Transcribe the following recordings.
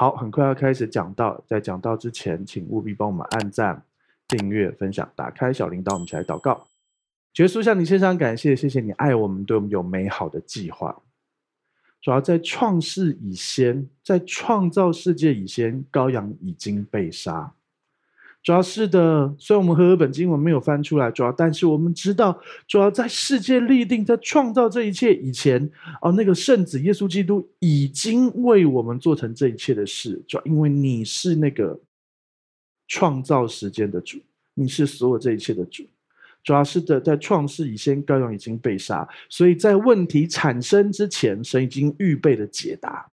好，很快要开始讲到，在讲到之前，请务必帮我们按赞、订阅、分享、打开小铃铛，我们一起来祷告。耶稣向你献上感谢，谢谢你爱我们，对我们有美好的计划。主要在创世以先，在创造世界以先，羔羊已经被杀。主要是的，虽然我们和合本经文没有翻出来，主要但是我们知道，主要在世界立定，在创造这一切以前，哦，那个圣子耶稣基督已经为我们做成这一切的事。主要因为你是那个创造时间的主，你是所有这一切的主。主要是的，在创世以前，羔羊已经被杀，所以在问题产生之前，神已经预备了解答；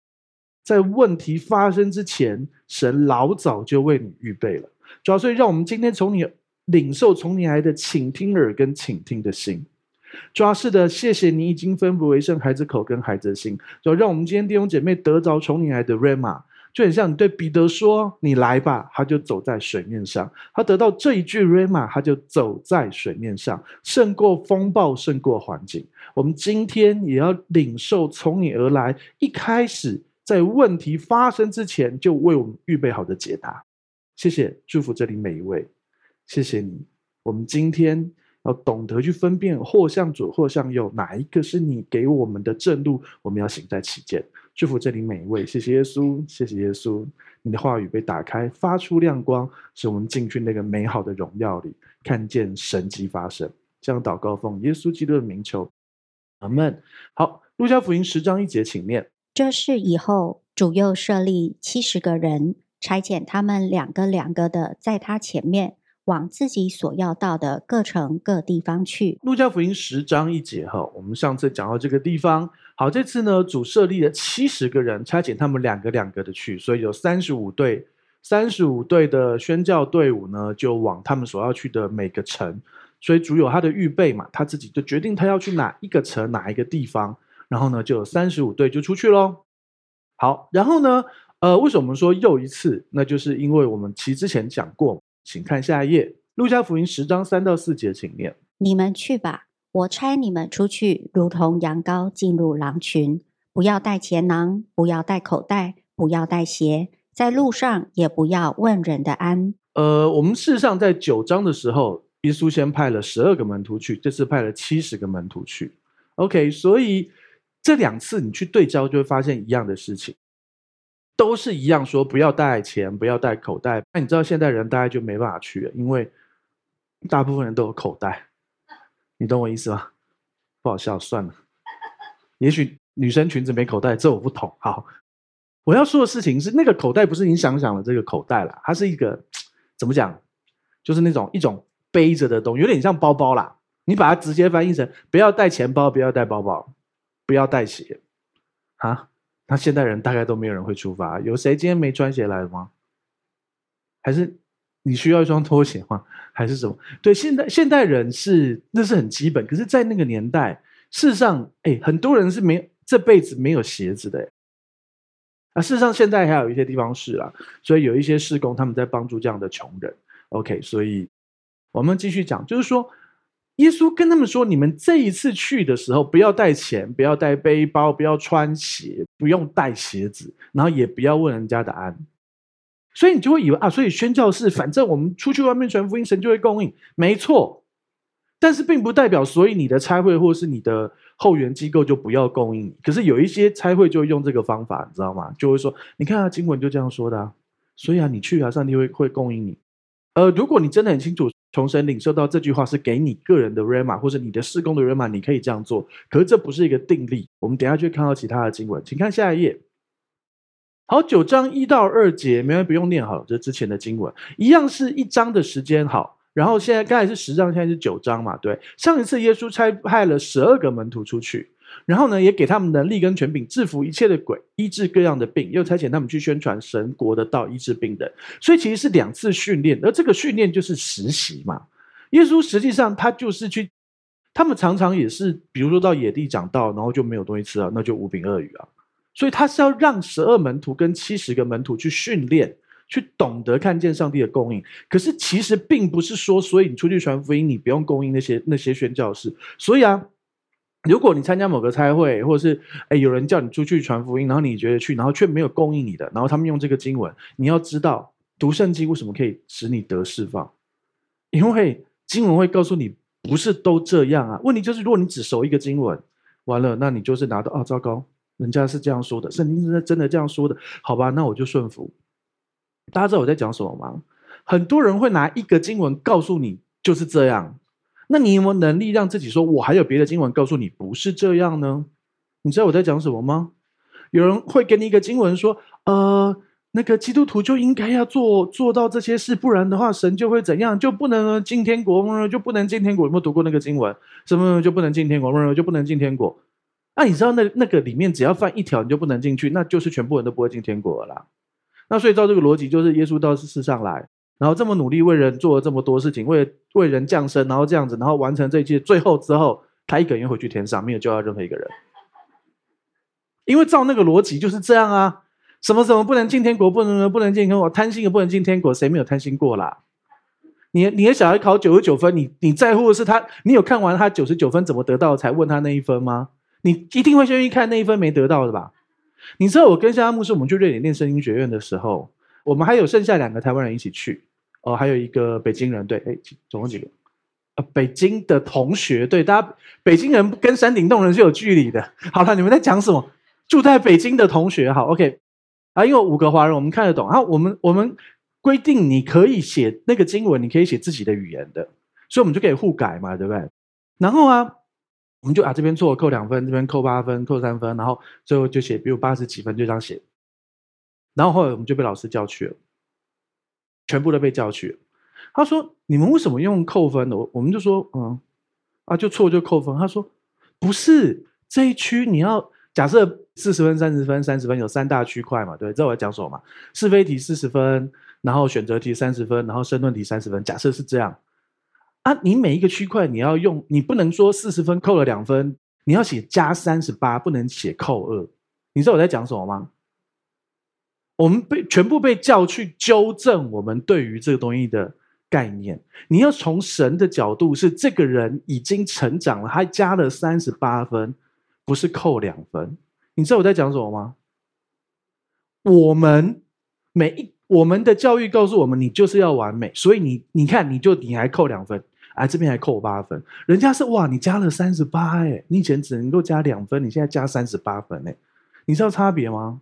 在问题发生之前，神老早就为你预备了。主要，所以让我们今天从你领受从你来的倾听耳跟倾听的心。主要是的，谢谢你已经分不为圣孩子口跟孩子心。主要让我们今天弟兄姐妹得着从你来的 Rhema，就很像你对彼得说：“你来吧。”他就走在水面上。他得到这一句 Rhema，他就走在水面上，胜过风暴，胜过环境。我们今天也要领受从你而来，一开始在问题发生之前就为我们预备好的解答。谢谢，祝福这里每一位。谢谢你，我们今天要懂得去分辨，或向左，或向右，哪一个是你给我们的正路，我们要行在其间。祝福这里每一位。谢谢耶稣，谢谢耶稣，你的话语被打开，发出亮光，使我们进去那个美好的荣耀里，看见神迹发生。这样祷告奉耶稣基督的名求，阿门。好，路加福音十章一节，请念。这事以后，主又设立七十个人。差遣他们两个两个的在他前面，往自己所要到的各城各地方去。路加福音十章一节哈，我们上次讲到这个地方，好，这次呢，主设立了七十个人，差遣他们两个两个的去，所以有三十五队，三十五队的宣教队伍呢，就往他们所要去的每个城，所以主有他的预备嘛，他自己就决定他要去哪一个城，哪一个地方，然后呢，就有三十五队就出去喽。好，然后呢？呃，为什么我们说又一次？那就是因为我们其之前讲过，请看下一页，《路加福音》十章三到四节，请念：你们去吧，我差你们出去，如同羊羔进入狼群。不要带钱囊，不要带口袋，不要带鞋，在路上也不要问人的安。呃，我们事实上在九章的时候，耶稣先派了十二个门徒去，这次派了七十个门徒去。OK，所以这两次你去对焦，就会发现一样的事情。都是一样，说不要带钱，不要带口袋。那你知道现代人大概就没办法去了，因为大部分人都有口袋。你懂我意思吗？不好笑，算了。也许女生裙子没口袋，这我不懂。好，我要说的事情是，那个口袋不是你想想的这个口袋啦，它是一个怎么讲？就是那种一种背着的东西，有点像包包啦。你把它直接翻译成：不要带钱包，不要带包包，不要带鞋，啊？那现代人大概都没有人会出发，有谁今天没穿鞋来的吗？还是你需要一双拖鞋吗？还是什么？对，现代现代人是那是很基本，可是，在那个年代，事实上，哎，很多人是没这辈子没有鞋子的。啊，事实上，现在还有一些地方是啦，所以有一些施工他们在帮助这样的穷人。OK，所以我们继续讲，就是说。耶稣跟他们说：“你们这一次去的时候，不要带钱，不要带背包，不要穿鞋，不用带鞋子，然后也不要问人家的安。所以你就会以为啊，所以宣教士，反正我们出去外面传福音，神就会供应，没错。但是并不代表，所以你的差会或是你的后援机构就不要供应。可是有一些差会就用这个方法，你知道吗？就会说，你看啊，经文就这样说的。所以啊，你去啊，上帝会会供应你。呃，如果你真的很清楚。”从神领受到这句话是给你个人的 Rhema 或者你的事工的 Rhema，你可以这样做。可是这不是一个定例。我们等下就会看到其他的经文，请看下一页。好，九章一到二节，没人不用念好，这之前的经文一样是一章的时间。好，然后现在刚才是十章，现在是九章嘛？对，上一次耶稣差派了十二个门徒出去。然后呢，也给他们能力跟权柄，制服一切的鬼，医治各样的病，又差遣他们去宣传神国的道，医治病人。所以其实是两次训练，而这个训练就是实习嘛。耶稣实际上他就是去，他们常常也是，比如说到野地讲道，然后就没有东西吃了，那就五饼二鱼啊。所以他是要让十二门徒跟七十个门徒去训练，去懂得看见上帝的供应。可是其实并不是说，所以你出去传福音，你不用供应那些那些宣教士。所以啊。如果你参加某个差会，或者是诶有人叫你出去传福音，然后你觉得去，然后却没有供应你的，然后他们用这个经文，你要知道读圣经为什么可以使你得释放，因为经文会告诉你不是都这样啊。问题就是如果你只熟一个经文，完了，那你就是拿到啊，糟糕，人家是这样说的，圣经是真的这样说的，好吧，那我就顺服。大家知道我在讲什么吗？很多人会拿一个经文告诉你就是这样。那你有没有能力让自己说，我还有别的经文告诉你不是这样呢？你知道我在讲什么吗？有人会给你一个经文说，呃，那个基督徒就应该要做做到这些事，不然的话，神就会怎样，就不能进天国，就不能进天国。有没有读过那个经文？什么就不能进天国，就不能进天国？那你知道那那个里面只要犯一条，你就不能进去，那就是全部人都不会进天国了啦。那所以照这个逻辑，就是耶稣到世上来。然后这么努力为人做了这么多事情，为为人降生，然后这样子，然后完成这一切，最后之后他一个人回去天上，没有救到任何一个人。因为照那个逻辑就是这样啊，什么什么不能进天国，不能不能进天国，贪心也不能进天国，谁没有贪心过啦？你你的小孩考九十九分，你你在乎的是他，你有看完他九十九分怎么得到才问他那一分吗？你一定会先去看那一分没得到的吧？你知道我跟夏牧师我们去瑞典念声音学院的时候。我们还有剩下两个台湾人一起去，哦，还有一个北京人，对，哎，总共几个？呃，北京的同学，对，大家北京人跟山顶洞人是有距离的。好了，你们在讲什么？住在北京的同学，好，OK，啊，因为五个华人，我们看得懂。啊我们我们规定你可以写那个经文，你可以写自己的语言的，所以我们就可以互改嘛，对不对？然后啊，我们就啊这边错扣两分，这边扣八分，扣三分，然后最后就写，比如八十几分，就这样写。然后后来我们就被老师叫去了，全部都被叫去了。他说：“你们为什么用扣分的？”我我们就说：“嗯，啊，就错就扣分。”他说：“不是这一区，你要假设四十分、三十分、三十分，有三大区块嘛？对，知道我在讲什么嘛？是非题四十分，然后选择题三十分，然后申论题三十分。假设是这样啊，你每一个区块你要用，你不能说四十分扣了两分，你要写加三十八，不能写扣二。你知道我在讲什么吗？”我们被全部被叫去纠正我们对于这个东西的概念。你要从神的角度，是这个人已经成长了，还加了三十八分，不是扣两分。你知道我在讲什么吗？我们每一我们的教育告诉我们，你就是要完美，所以你你看，你就你还扣两分，哎，这边还扣八分。人家是哇，你加了三十八，哎，你以前只能够加两分，你现在加三十八分，哎，你知道差别吗？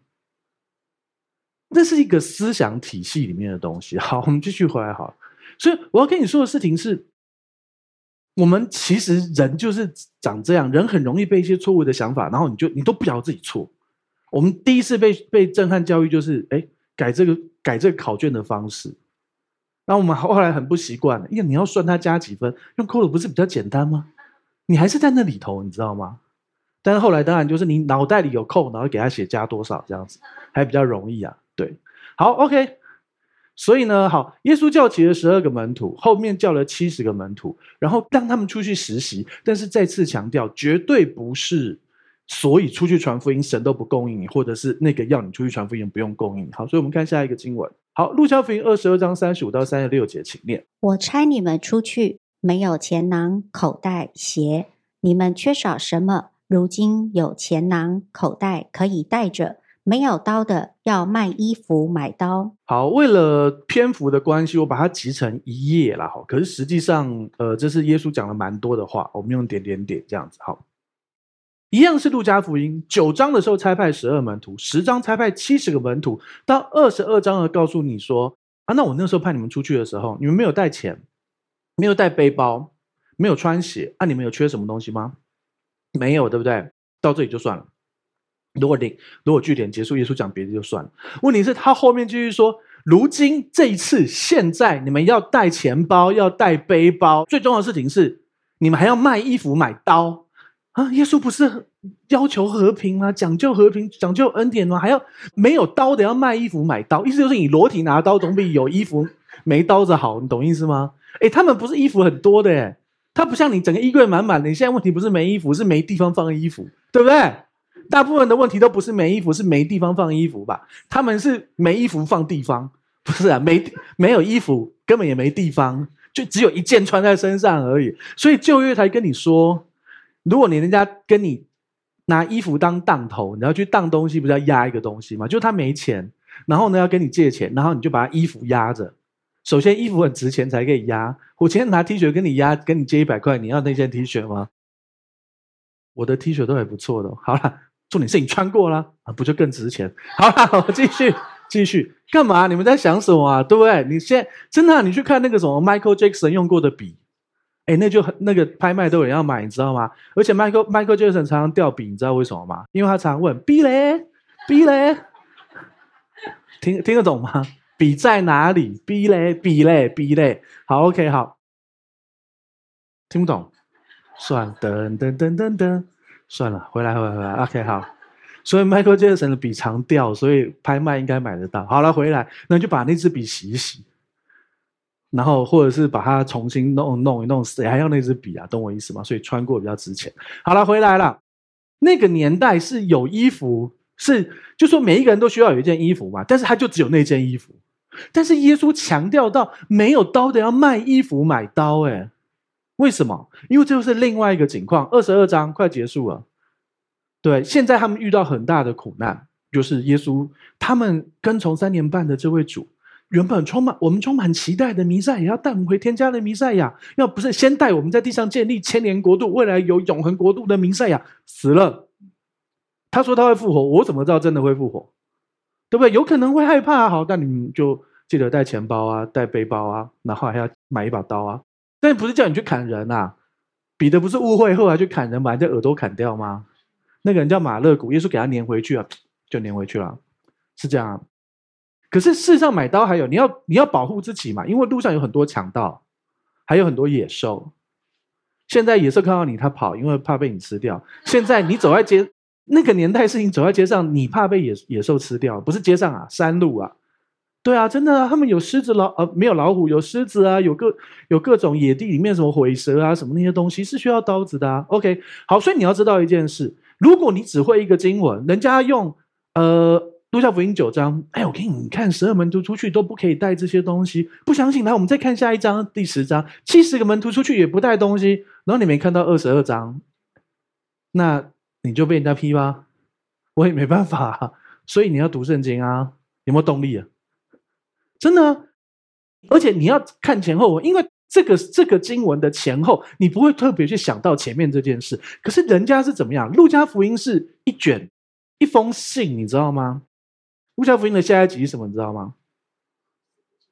那是一个思想体系里面的东西。好，我们继续回来。好，所以我要跟你说的事情是，我们其实人就是长这样，人很容易被一些错误的想法，然后你就你都不晓得自己错。我们第一次被被震撼教育就是，哎，改这个改这个考卷的方式，那我们后来很不习惯，因为你要算他加几分，用扣的不是比较简单吗？你还是在那里头，你知道吗？但是后来当然就是你脑袋里有扣，然后给他写加多少这样子，还比较容易啊。好，OK，所以呢，好，耶稣叫起了十二个门徒，后面叫了七十个门徒，然后让他们出去实习。但是再次强调，绝对不是所以出去传福音，神都不供应你，或者是那个要你出去传福音不用供应你。好，所以我们看下一个经文。好，路加福音二十二章三十五到三十六节，请念：我差你们出去，没有钱囊、口袋、鞋，你们缺少什么？如今有钱囊、口袋可以带着。没有刀的要卖衣服买刀。好，为了篇幅的关系，我把它集成一页了。哈，可是实际上，呃，这是耶稣讲了蛮多的话，我们用点点点这样子。好，一样是路加福音九章的时候拆派十二门徒，十章拆派七十个门徒，到二十二章的告诉你说啊，那我那时候派你们出去的时候，你们没有带钱，没有带背包，没有穿鞋，啊，你们有缺什么东西吗？没有，对不对？到这里就算了。如果你如果据点结束，耶稣讲别的就算了。问题是，他后面继续说：如今这一次，现在你们要带钱包，要带背包。最重要的事情是，你们还要卖衣服、买刀啊！耶稣不是要求和平吗？讲究和平，讲究恩典吗？还要没有刀的要卖衣服、买刀，意思就是你裸体拿刀总比有衣服 没刀子好。你懂意思吗？诶，他们不是衣服很多的，诶，他不像你整个衣柜满满的。你现在问题不是没衣服，是没地方放衣服，对不对？大部分的问题都不是没衣服，是没地方放衣服吧？他们是没衣服放地方，不是啊？没没有衣服，根本也没地方，就只有一件穿在身上而已。所以旧约才跟你说，如果你人家跟你拿衣服当当头，你要去当东西，不是要压一个东西吗？就他没钱，然后呢要跟你借钱，然后你就把他衣服压着。首先衣服很值钱才可以压。我今天拿 T 恤跟你压，跟你借一百块，你要那件 T 恤吗？我的 T 恤都还不错的。好了，重点是你穿过了啊，不就更值钱？好了，我继续继续干嘛？你们在想什么啊？对不对？你现在真的、你去看那个什么 Michael Jackson 用过的笔。哎，那就很那个拍卖都有人要买，你知道吗？而且 Michael Michael Jackson 常常掉笔，你知道为什么吗？因为他常常问 “B 嘞，B 嘞”，听听得懂吗？笔在哪里？B 嘞，B 嘞，B 嘞。好，OK，好，听不懂，算噔噔噔噔噔，算了，回来回来回来，OK，好。所以 Michael Jackson 的笔常掉，所以拍卖应该买得到。好了，回来，那就把那支笔洗一洗。然后，或者是把它重新弄弄一弄，谁还要那支笔啊？懂我意思吗？所以穿过比较值钱。好了，回来了。那个年代是有衣服，是就说每一个人都需要有一件衣服嘛。但是他就只有那件衣服。但是耶稣强调到，没有刀的要卖衣服买刀，诶，为什么？因为这就是另外一个情况。二十二章快结束了，对，现在他们遇到很大的苦难，就是耶稣他们跟从三年半的这位主。原本充满我们充满期待的弥赛亚，要带我们回天家的弥赛亚，要不是先带我们在地上建立千年国度，未来有永恒国度的弥赛亚死了。他说他会复活，我怎么知道真的会复活？对不对？有可能会害怕，好，那你们就记得带钱包啊，带背包啊，然后还要买一把刀啊。但不是叫你去砍人啊。彼得不是误会后来去砍人，把人家耳朵砍掉吗？那个人叫马勒古，耶稣给他粘回去啊，就粘回去了，是这样。可是事实上，买刀还有你要你要保护自己嘛，因为路上有很多强盗，还有很多野兽。现在野兽看到你，他跑，因为怕被你吃掉。现在你走在街，那个年代是你走在街上，你怕被野野兽吃掉，不是街上啊，山路啊。对啊，真的啊，他们有狮子老呃没有老虎，有狮子啊，有各有各种野地里面什么火蛇啊什么那些东西是需要刀子的啊。OK，好，所以你要知道一件事，如果你只会一个经文，人家用呃。路加福音九章，哎，我给你看，十二门徒出去都不可以带这些东西，不相信？来，我们再看下一章，第十章，七十个门徒出去也不带东西，然后你没看到二十二章，那你就被人家批吧，我也没办法，所以你要读圣经啊，有没有动力啊？真的，而且你要看前后文，因为这个这个经文的前后，你不会特别去想到前面这件事，可是人家是怎么样？路加福音是一卷一封信，你知道吗？路加福音的下一集是什么？你知道吗？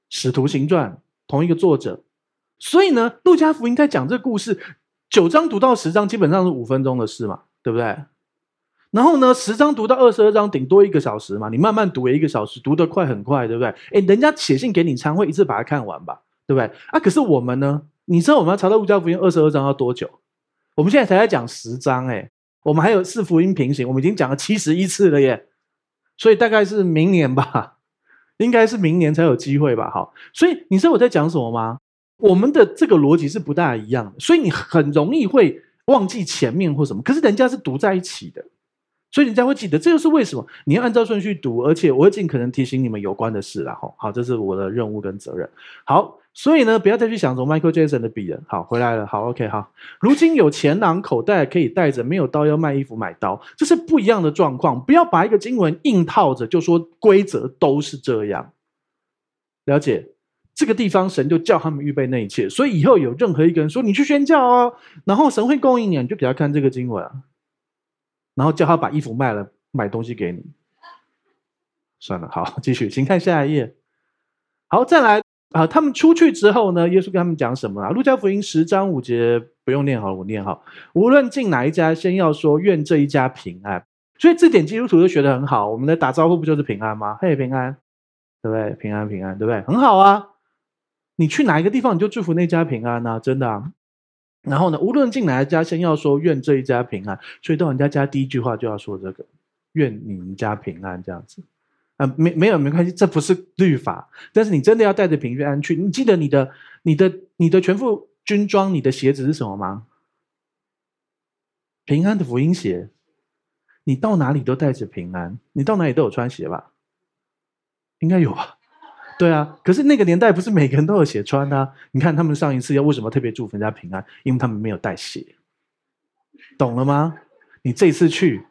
使徒行传同一个作者，所以呢，路加福音在讲这个故事，九章读到十章基本上是五分钟的事嘛，对不对？然后呢，十章读到二十二章顶多一个小时嘛，你慢慢读一个小时，读得快很快，对不对？诶，人家写信给你，常会一次把它看完吧，对不对？啊，可是我们呢？你知道我们要查到路加福音二十二章要多久？我们现在才在讲十章，诶，我们还有四福音平行，我们已经讲了七十一次了耶。所以大概是明年吧，应该是明年才有机会吧。好，所以你知道我在讲什么吗？我们的这个逻辑是不大一样的，所以你很容易会忘记前面或什么。可是人家是读在一起的，所以人家会记得。这就是为什么你要按照顺序读，而且我会尽可能提醒你们有关的事。然后，好，这是我的任务跟责任。好。所以呢，不要再去想着 Michael Jackson 的笔了。好，回来了。好，OK，好。如今有钱囊口袋可以带着，没有刀要卖衣服买刀，这是不一样的状况。不要把一个经文硬套着，就说规则都是这样。了解这个地方，神就叫他们预备那一切。所以以后有任何一个人说你去宣教哦，然后神会供应你，你就给他看这个经文啊，然后叫他把衣服卖了，买东西给你。算了，好，继续，请看下一页。好，再来。啊，他们出去之后呢？耶稣跟他们讲什么啊？路加福音十章五节不用念好了，我念好。无论进哪一家，先要说愿这一家平安。所以这点基督徒都学得很好。我们的打招呼不就是平安吗？嘿，平安，对不对？平安，平安，对不对？很好啊。你去哪一个地方，你就祝福那家平安啊，真的啊。然后呢，无论进哪一家，先要说愿这一家平安。所以到人家家第一句话就要说这个，愿你们家平安，这样子。啊，没没有没关系，这不是律法。但是你真的要带着平安去。你记得你的、你的、你的全副军装，你的鞋子是什么吗？平安的福音鞋。你到哪里都带着平安，你到哪里都有穿鞋吧？应该有吧？对啊。可是那个年代不是每个人都有鞋穿啊。你看他们上一次要为什么特别祝福人家平安？因为他们没有带鞋。懂了吗？你这次去，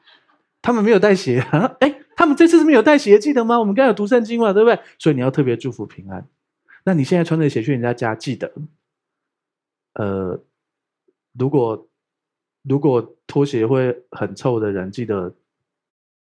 他们没有带鞋啊？哎，他们这次是没有带鞋，记得吗？我们刚才有读圣经嘛，对不对？所以你要特别祝福平安。那你现在穿着鞋去人家家，记得，呃，如果如果拖鞋会很臭的人，记得。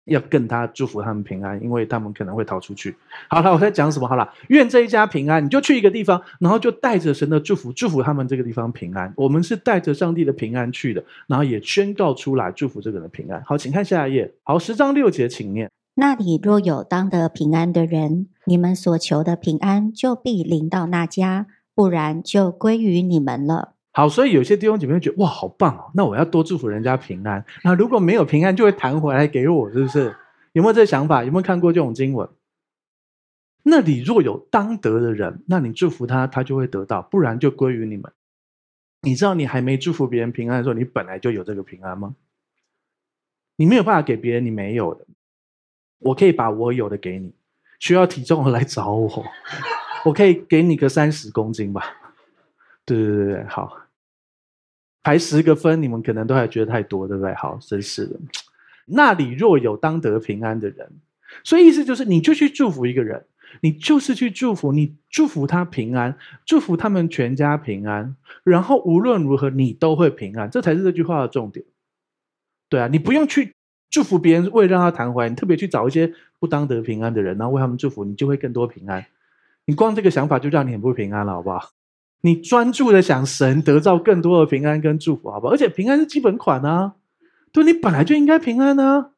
要跟他祝福他们平安，因为他们可能会逃出去。好了，我在讲什么？好了，愿这一家平安。你就去一个地方，然后就带着神的祝福，祝福他们这个地方平安。我们是带着上帝的平安去的，然后也宣告出来，祝福这个人平安。好，请看下一页。好，十章六节，请念：那里若有当得平安的人，你们所求的平安就必临到那家；不然，就归于你们了。好，所以有些弟兄姐妹觉得哇，好棒哦！那我要多祝福人家平安。那如果没有平安，就会弹回来给我，是不是？有没有这个想法？有没有看过这种经文？那里若有当得的人，那你祝福他，他就会得到；不然就归于你们。你知道，你还没祝福别人平安的时候，你本来就有这个平安吗？你没有办法给别人你没有的。我可以把我有的给你，需要体重的来找我，我可以给你个三十公斤吧。对对对对，好。排十个分，你们可能都还觉得太多，对不对？好，真是的。那里若有当得平安的人，所以意思就是，你就去祝福一个人，你就是去祝福，你祝福他平安，祝福他们全家平安，然后无论如何你都会平安，这才是这句话的重点。对啊，你不用去祝福别人，为了让他弹回，你特别去找一些不当得平安的人，然后为他们祝福，你就会更多平安。你光这个想法就让你很不平安了，好不好？你专注的想神得到更多的平安跟祝福，好不好？而且平安是基本款啊，对，你本来就应该平安啊，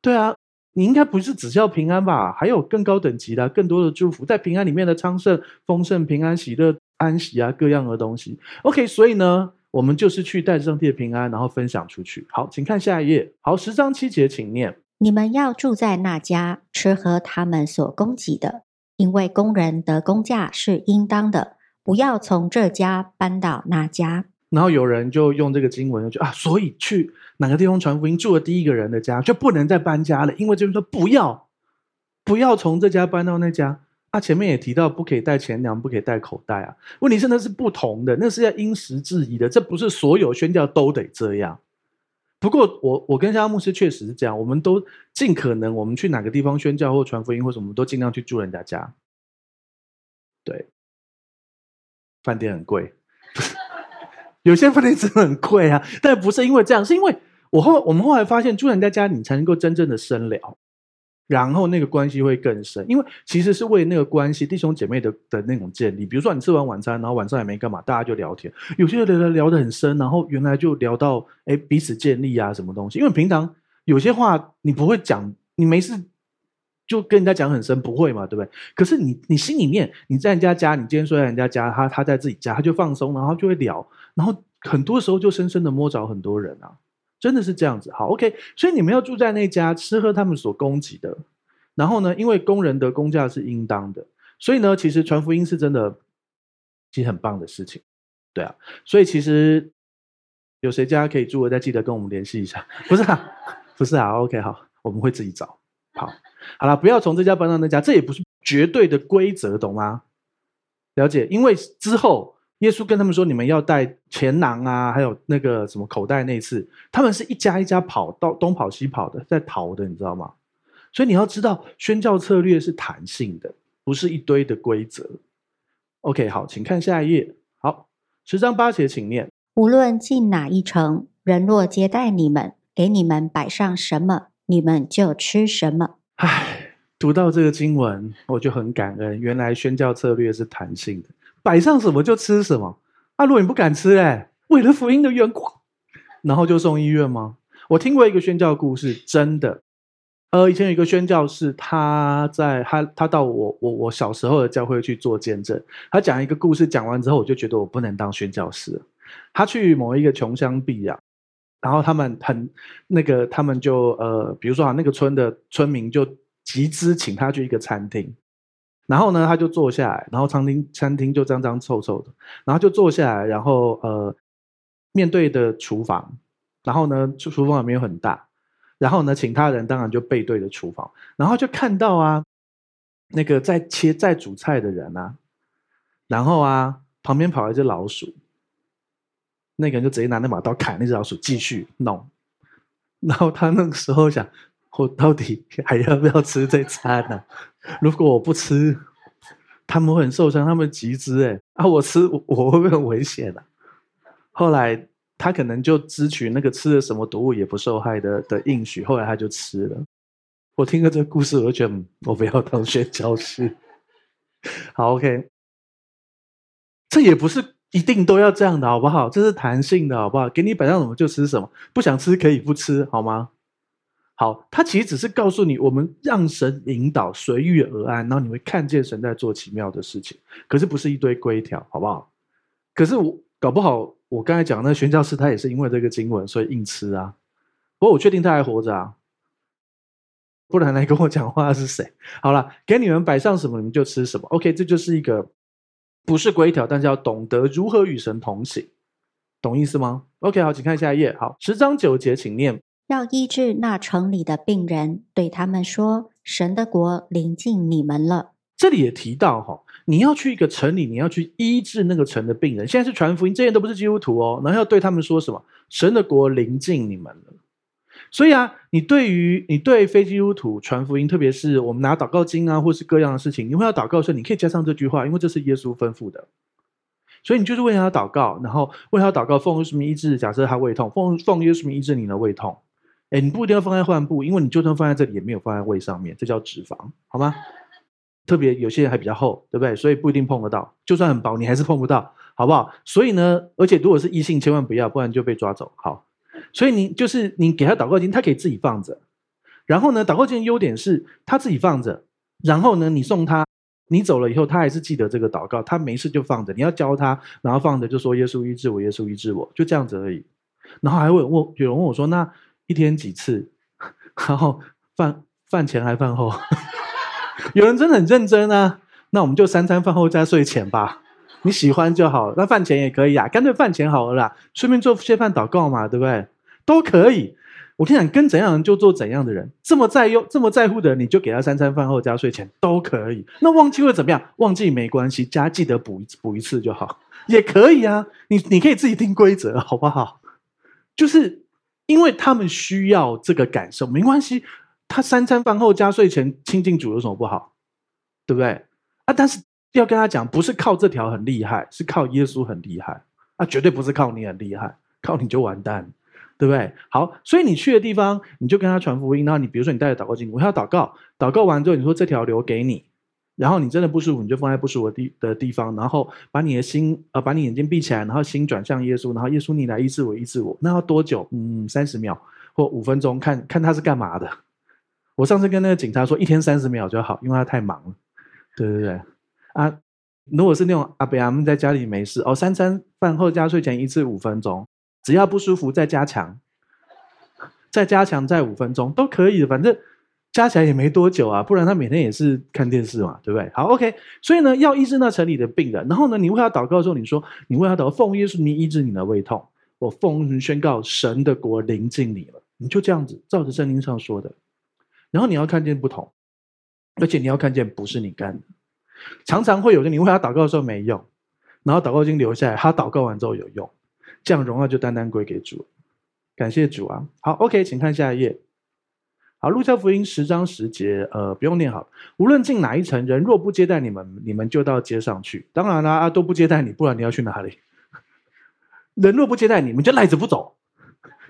对啊，你应该不是只需要平安吧？还有更高等级的、更多的祝福，在平安里面的昌盛、丰盛、平安、喜乐、安息啊，各样的东西。OK，所以呢，我们就是去带上帝的平安，然后分享出去。好，请看下一页。好，十章七节，请念：你们要住在那家，吃喝他们所供给的，因为工人得工价是应当的。不要从这家搬到那家，然后有人就用这个经文就啊，所以去哪个地方传福音，住了第一个人的家就不能再搬家了，因为就是说不要，不要从这家搬到那家。啊，前面也提到不可以带钱粮，不可以带口袋啊。问题是那是不同的，那是要因时制宜的，这不是所有宣教都得这样。不过我我跟香牧师确实是这样，我们都尽可能，我们去哪个地方宣教或传福音或什么，都尽量去住人家家。对。饭店很贵，有些饭店真的很贵啊，但不是因为这样，是因为我后我们后来发现住人家家，你才能够真正的深聊，然后那个关系会更深，因为其实是为那个关系弟兄姐妹的的那种建立。比如说你吃完晚餐，然后晚上也没干嘛，大家就聊天，有些人聊聊得很深，然后原来就聊到哎彼此建立啊什么东西，因为平常有些话你不会讲，你没事。就跟人家讲很深，不会嘛，对不对？可是你，你心里面你在人家家，你今天睡在人家家，他他在自己家，他就放松，然后就会聊，然后很多时候就深深的摸着很多人啊，真的是这样子。好，OK，所以你们要住在那家，吃喝他们所供给的，然后呢，因为工人的工价是应当的，所以呢，其实传福音是真的，其实很棒的事情，对啊。所以其实有谁家可以住的，再记得跟我们联系一下。不是啊，不是啊，OK，好，我们会自己找。好，好了，不要从这家搬到那家，这也不是绝对的规则，懂吗？了解，因为之后耶稣跟他们说，你们要带钱囊啊，还有那个什么口袋。那次他们是一家一家跑到东跑西跑的，在逃的，你知道吗？所以你要知道，宣教策略是弹性的，不是一堆的规则。OK，好，请看下一页。好，十章八节，请念：无论进哪一城，人若接待你们，给你们摆上什么。你们就吃什么？唉，读到这个经文，我就很感恩。原来宣教策略是弹性的，摆上什么就吃什么。啊，如果你不敢吃，哎，为了福音的缘故，然后就送医院吗？我听过一个宣教故事，真的。呃，以前有一个宣教士，他在他他到我我我小时候的教会去做见证。他讲一个故事，讲完之后，我就觉得我不能当宣教士。他去某一个穷乡僻壤。然后他们很那个，他们就呃，比如说啊，那个村的村民就集资请他去一个餐厅，然后呢，他就坐下来，然后餐厅餐厅就脏脏臭臭的，然后就坐下来，然后呃，面对的厨房，然后呢，厨厨房也没有很大，然后呢，请他人当然就背对着厨房，然后就看到啊，那个在切在煮菜的人啊，然后啊，旁边跑来一只老鼠。那个人就直接拿那把刀砍那只老鼠，继续弄。然后他那个时候想，我到底还要不要吃这餐呢、如果我不吃，他们会很受伤，他们集资哎，啊，我吃我，会不会很危险啊？后来他可能就支取那个吃了什么毒物也不受害的的应许，后来他就吃了。我听了这个故事，我就觉得我不要当宣教师。好，OK，这也不是。一定都要这样的，好不好？这是弹性的，好不好？给你摆上什么就吃什么，不想吃可以不吃，好吗？好，他其实只是告诉你，我们让神引导，随遇而安，然后你会看见神在做奇妙的事情。可是不是一堆规条，好不好？可是我搞不好，我刚才讲那个宣教师，他也是因为这个经文，所以硬吃啊。不过我确定他还活着啊，不然来跟我讲话是谁？好了，给你们摆上什么，你们就吃什么。OK，这就是一个。不是规条，但是要懂得如何与神同行，懂意思吗？OK，好，请看下一页。好，十章九节，请念：要医治那城里的病人，对他们说：“神的国临近你们了。”这里也提到哈，你要去一个城里，你要去医治那个城的病人。现在是传福音，这些都不是基督徒哦，然后要对他们说什么？神的国临近你们了。所以啊，你对于你对非基督徒传福音，特别是我们拿祷告经啊，或是各样的事情，你会要祷告的时候，你可以加上这句话，因为这是耶稣吩咐的。所以你就是为他祷告，然后为他祷告，奉耶稣名医治。假设他胃痛，奉奉耶稣名医治你的胃痛。哎，你不一定要放在患部，因为你就算放在这里，也没有放在胃上面，这叫脂肪，好吗？特别有些人还比较厚，对不对？所以不一定碰得到，就算很薄，你还是碰不到，好不好？所以呢，而且如果是异性，千万不要，不然就被抓走。好。所以你就是你给他祷告经，他可以自己放着。然后呢，祷告经的优点是他自己放着。然后呢，你送他，你走了以后，他还是记得这个祷告，他没事就放着。你要教他，然后放着就说耶稣医治我，耶稣医治我，就这样子而已。然后还会问，有人问我说，那一天几次？然后饭饭前还饭后？有人真的很认真啊，那我们就三餐饭后加睡前吧。你喜欢就好，那饭前也可以啊，干脆饭前好了啦，顺便做些饭祷告嘛，对不对？都可以。我跟你讲，跟怎样的人就做怎样的人，这么在用、这么在乎的人，你就给他三餐饭后加睡前都可以。那忘记会怎么样？忘记没关系，加记得补一补一次就好，也可以啊。你你可以自己定规则，好不好？就是因为他们需要这个感受，没关系。他三餐饭后加睡前亲近主有什么不好？对不对？啊，但是。要跟他讲，不是靠这条很厉害，是靠耶稣很厉害。啊、绝对不是靠你很厉害，靠你就完蛋，对不对？好，所以你去的地方，你就跟他传福音。然后你比如说你带着祷告经，我要祷告，祷告完之后，你说这条留给你。然后你真的不舒服，你就放在不舒服的地的地方。然后把你的心呃，把你眼睛闭起来，然后心转向耶稣。然后耶稣，你来医治我，医治我。那要多久？嗯，三十秒或五分钟，看看他是干嘛的。我上次跟那个警察说，一天三十秒就好，因为他太忙了。对对对。啊，如果是那种阿伯阿姆在家里没事哦，三餐饭后加睡前一次五分钟，只要不舒服再加强，再加强再五分钟都可以的，反正加起来也没多久啊，不然他每天也是看电视嘛，对不对？好，OK，所以呢，要医治那城里的病人，然后呢，你为他祷告的时候，你说你为他祷告，奉耶稣名医治你的胃痛，我奉宣告神的国临近你了，你就这样子照着圣经上说的，然后你要看见不同，而且你要看见不是你干的。常常会有人，你为他祷告的时候没用，然后祷告经留下来，他祷告完之后有用，这样荣耀就单单归给主。感谢主啊！好，OK，请看下一页。好，路加福音十章十节，呃，不用念好。无论进哪一层，人若不接待你们，你们就到街上去。当然啦，啊，都不接待你，不然你要去哪里？人若不接待你们，就赖着不走。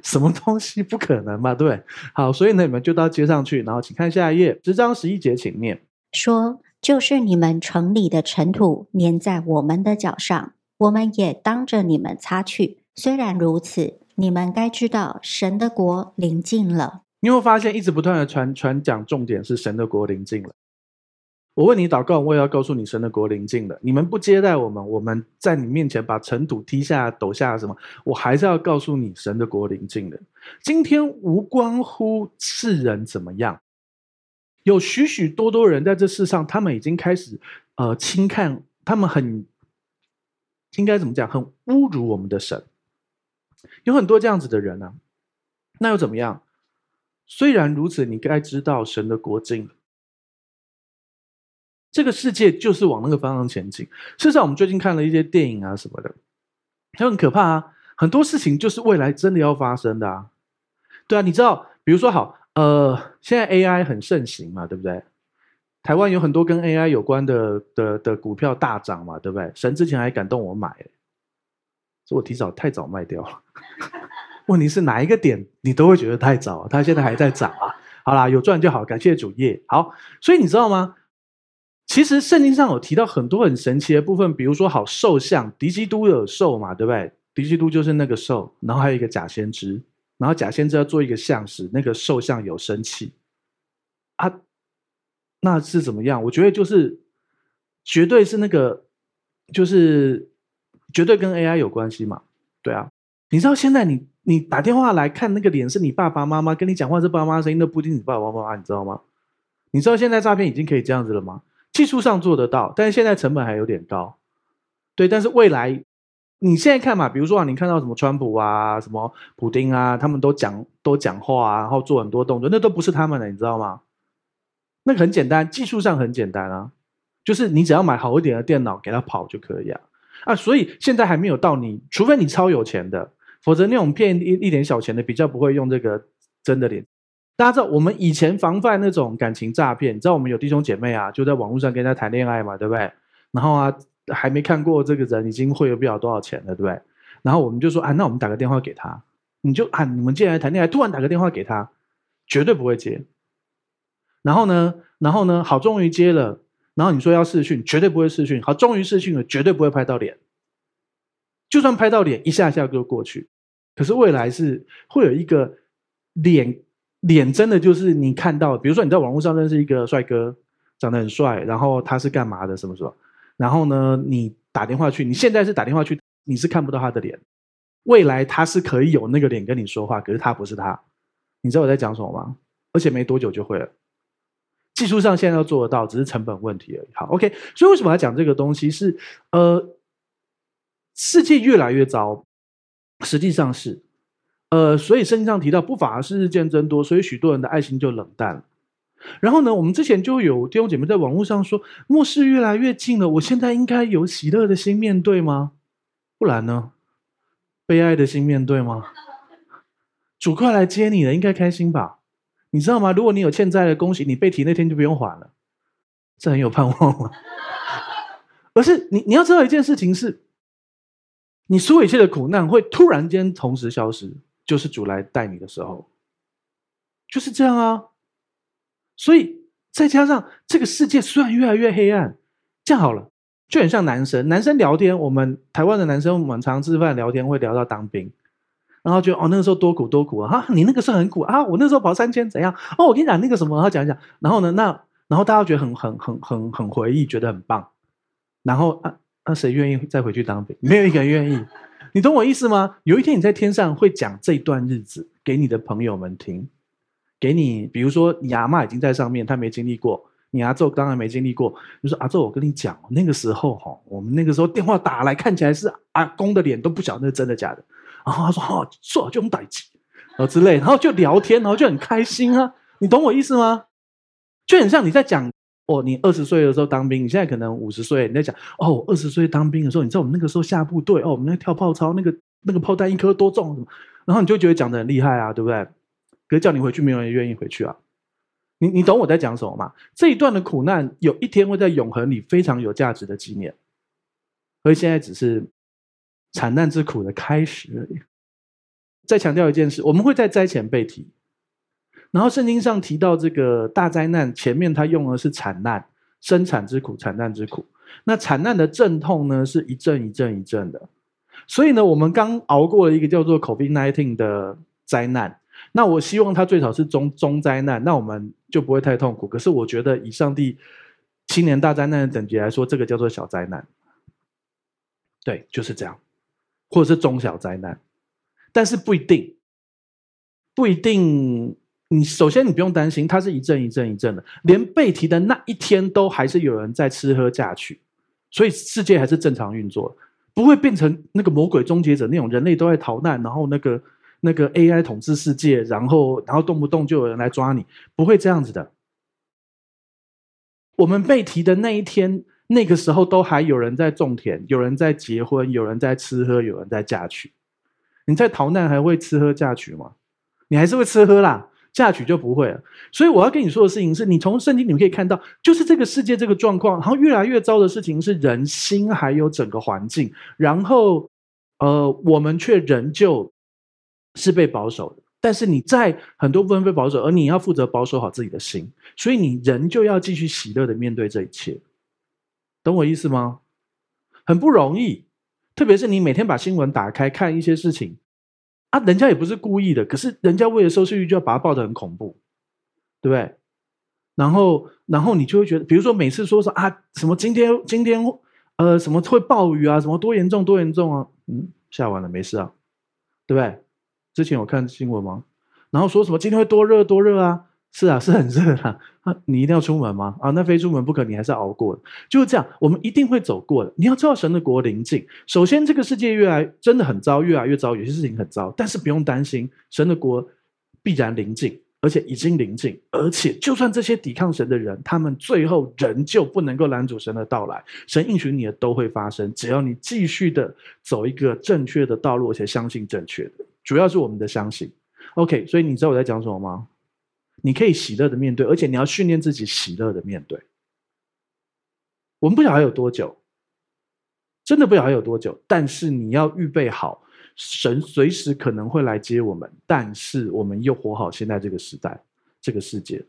什么东西不可能嘛？对不对？好，所以呢，你们就到街上去。然后，请看下一页，十章十一节，请念说。就是你们城里的尘土粘在我们的脚上，我们也当着你们擦去。虽然如此，你们该知道神的国临近了。你会发现，一直不断的传传讲，重点是神的国临近了。我问你祷告，我也要告诉你，神的国临近了。你们不接待我们，我们在你面前把尘土踢下、抖下什么，我还是要告诉你，神的国临近了。今天无关乎世人怎么样。有许许多多人在这世上，他们已经开始，呃，轻看，他们很应该怎么讲，很侮辱我们的神。有很多这样子的人、啊，那又怎么样？虽然如此，你该知道神的国境。这个世界就是往那个方向前进。事实上，我们最近看了一些电影啊什么的，就很可怕啊。很多事情就是未来真的要发生的啊。对啊，你知道，比如说好，呃，现在 AI 很盛行嘛，对不对？台湾有很多跟 AI 有关的的的股票大涨嘛，对不对？神之前还感动我买，我提早太早卖掉了。问题是哪一个点你都会觉得太早，它现在还在涨啊。好啦，有赚就好，感谢主业。好，所以你知道吗？其实圣经上有提到很多很神奇的部分，比如说好兽像，敌基督有兽嘛，对不对？敌基督就是那个兽，然后还有一个假先知，然后假先知要做一个像，使那个兽像有生气啊，那是怎么样？我觉得就是绝对是那个，就是绝对跟 AI 有关系嘛，对啊。你知道现在你你打电话来看那个脸是你爸爸妈妈跟你讲话是爸爸妈妈声音，那不一定你爸爸妈妈，你知道吗？你知道现在诈骗已经可以这样子了吗？技术上做得到，但是现在成本还有点高。对，但是未来你现在看嘛，比如说啊，你看到什么川普啊、什么普丁啊，他们都讲都讲话啊，然后做很多动作，那都不是他们的，你知道吗？那个很简单，技术上很简单啊，就是你只要买好一点的电脑给他跑就可以啊。啊，所以现在还没有到你，除非你超有钱的。否则那种骗一一点小钱的比较不会用这个真的脸。大家知道我们以前防范那种感情诈骗，你知道我们有弟兄姐妹啊，就在网络上跟人家谈恋爱嘛，对不对？然后啊，还没看过这个人已经会有不了多少钱了，对不对？然后我们就说啊，那我们打个电话给他，你就啊，你们既然谈恋爱，突然打个电话给他，绝对不会接。然后呢，然后呢，好，终于接了，然后你说要试训，绝对不会试训。好，终于试训了，绝对不会拍到脸。就算拍到脸，一下下就过去。可是未来是会有一个脸，脸真的就是你看到，比如说你在网络上认识一个帅哥，长得很帅，然后他是干嘛的，什么什么，然后呢，你打电话去，你现在是打电话去，你是看不到他的脸。未来他是可以有那个脸跟你说话，可是他不是他。你知道我在讲什么吗？而且没多久就会了。技术上现在要做得到，只是成本问题而已。好，OK。所以为什么要讲这个东西是呃？世界越来越糟，实际上是，呃，所以圣经上提到不法的事日渐增多，所以许多人的爱心就冷淡了。然后呢，我们之前就有弟兄姐妹在网络上说，末世越来越近了，我现在应该有喜乐的心面对吗？不然呢？悲哀的心面对吗？主快来接你了，应该开心吧？你知道吗？如果你有欠债的，恭喜你被提那天就不用还了，这很有盼望吗？而是你你要知道一件事情是。你所有一切的苦难会突然间同时消失，就是主来带你的时候，就是这样啊。所以再加上这个世界虽然越来越黑暗，这样好了，就很像男生，男生聊天，我们台湾的男生，我们常吃饭聊天会聊到当兵，然后就哦那个时候多苦多苦啊，哈，你那个时候很苦啊，我那时候跑三千怎样？哦，我跟你讲那个什么，然后讲一讲，然后呢，那然后大家觉得很很很很很回忆，觉得很棒，然后啊。那谁愿意再回去当兵？没有一个人愿意。你懂我意思吗？有一天你在天上会讲这段日子给你的朋友们听，给你，比如说你阿嬷已经在上面，她没经历过；你阿祖当然没经历过。你说阿祖，我跟你讲，那个时候哈，我们那个时候电话打来，看起来是阿公的脸都不晓得那是真的假的。然后他说：“哦，说就用代志，然后之类，然后就聊天，然后就很开心啊。你懂我意思吗？就很像你在讲。”哦，你二十岁的时候当兵，你现在可能五十岁，你在讲哦，二十岁当兵的时候，你知道我们那个时候下部队哦，我们那跳炮操，那个那个炮弹一颗多重，然后你就觉得讲得很厉害啊，对不对？可是叫你回去，没有人愿意回去啊。你你懂我在讲什么吗？这一段的苦难，有一天会在永恒里非常有价值的纪念，所以现在只是惨难之苦的开始而已。再强调一件事，我们会在灾前被提。然后圣经上提到这个大灾难，前面他用的是产难，生产之苦，产难之苦。那产难的阵痛呢，是一阵一阵一阵的。所以呢，我们刚熬过了一个叫做 COVID-19 的灾难。那我希望它最少是中中灾难，那我们就不会太痛苦。可是我觉得以上帝青年大灾难的等级来说，这个叫做小灾难。对，就是这样，或者是中小灾难，但是不一定，不一定。你首先，你不用担心，它是一阵一阵一阵的，连被提的那一天都还是有人在吃喝嫁娶，所以世界还是正常运作，不会变成那个魔鬼终结者那种人类都在逃难，然后那个那个 AI 统治世界，然后然后动不动就有人来抓你，不会这样子的。我们被提的那一天，那个时候都还有人在种田，有人在结婚，有人在吃喝，有人在嫁娶。你在逃难还会吃喝嫁娶吗？你还是会吃喝啦，嫁娶就不会了。所以我要跟你说的事情是，你从圣经里面可以看到，就是这个世界这个状况，然后越来越糟的事情是人心还有整个环境，然后呃，我们却仍旧是被保守的。但是你在很多部分被保守，而你要负责保守好自己的心，所以你仍旧要继续喜乐的面对这一切，懂我意思吗？很不容易。特别是你每天把新闻打开看一些事情啊，人家也不是故意的，可是人家为了收视率就要把它报得很恐怖，对不对？然后，然后你就会觉得，比如说每次说说啊，什么今天今天呃什么会暴雨啊，什么多严重多严重啊，嗯，下完了没事啊，对不对？之前有看新闻吗？然后说什么今天会多热多热啊？是啊，是很热啊。啊，你一定要出门吗？啊，那非出门不可，你还是熬过的。就是这样，我们一定会走过的。你要知道，神的国临近。首先，这个世界越来真的很糟，越来越糟，有些事情很糟，但是不用担心，神的国必然临近，而且已经临近。而且，就算这些抵抗神的人，他们最后仍旧不能够拦阻神的到来。神应许你的都会发生，只要你继续的走一个正确的道路，而且相信正确的，主要是我们的相信。OK，所以你知道我在讲什么吗？你可以喜乐的面对，而且你要训练自己喜乐的面对。我们不晓得有多久，真的不晓得有多久，但是你要预备好，神随时可能会来接我们，但是我们又活好现在这个时代，这个世界。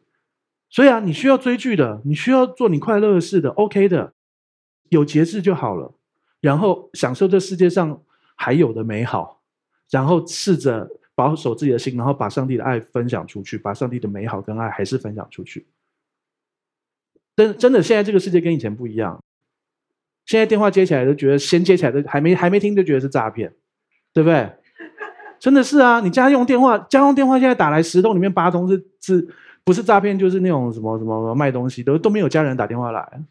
所以啊，你需要追剧的，你需要做你快乐的事的，OK 的，有节制就好了。然后享受这世界上还有的美好，然后试着。保守自己的心，然后把上帝的爱分享出去，把上帝的美好跟爱还是分享出去。真真的，现在这个世界跟以前不一样。现在电话接起来都觉得，先接起来都还没还没听就觉得是诈骗，对不对？真的是啊！你家用电话，家用电话现在打来十通里面八通是是，不是诈骗就是那种什么什么卖东西，都都没有家人打电话来。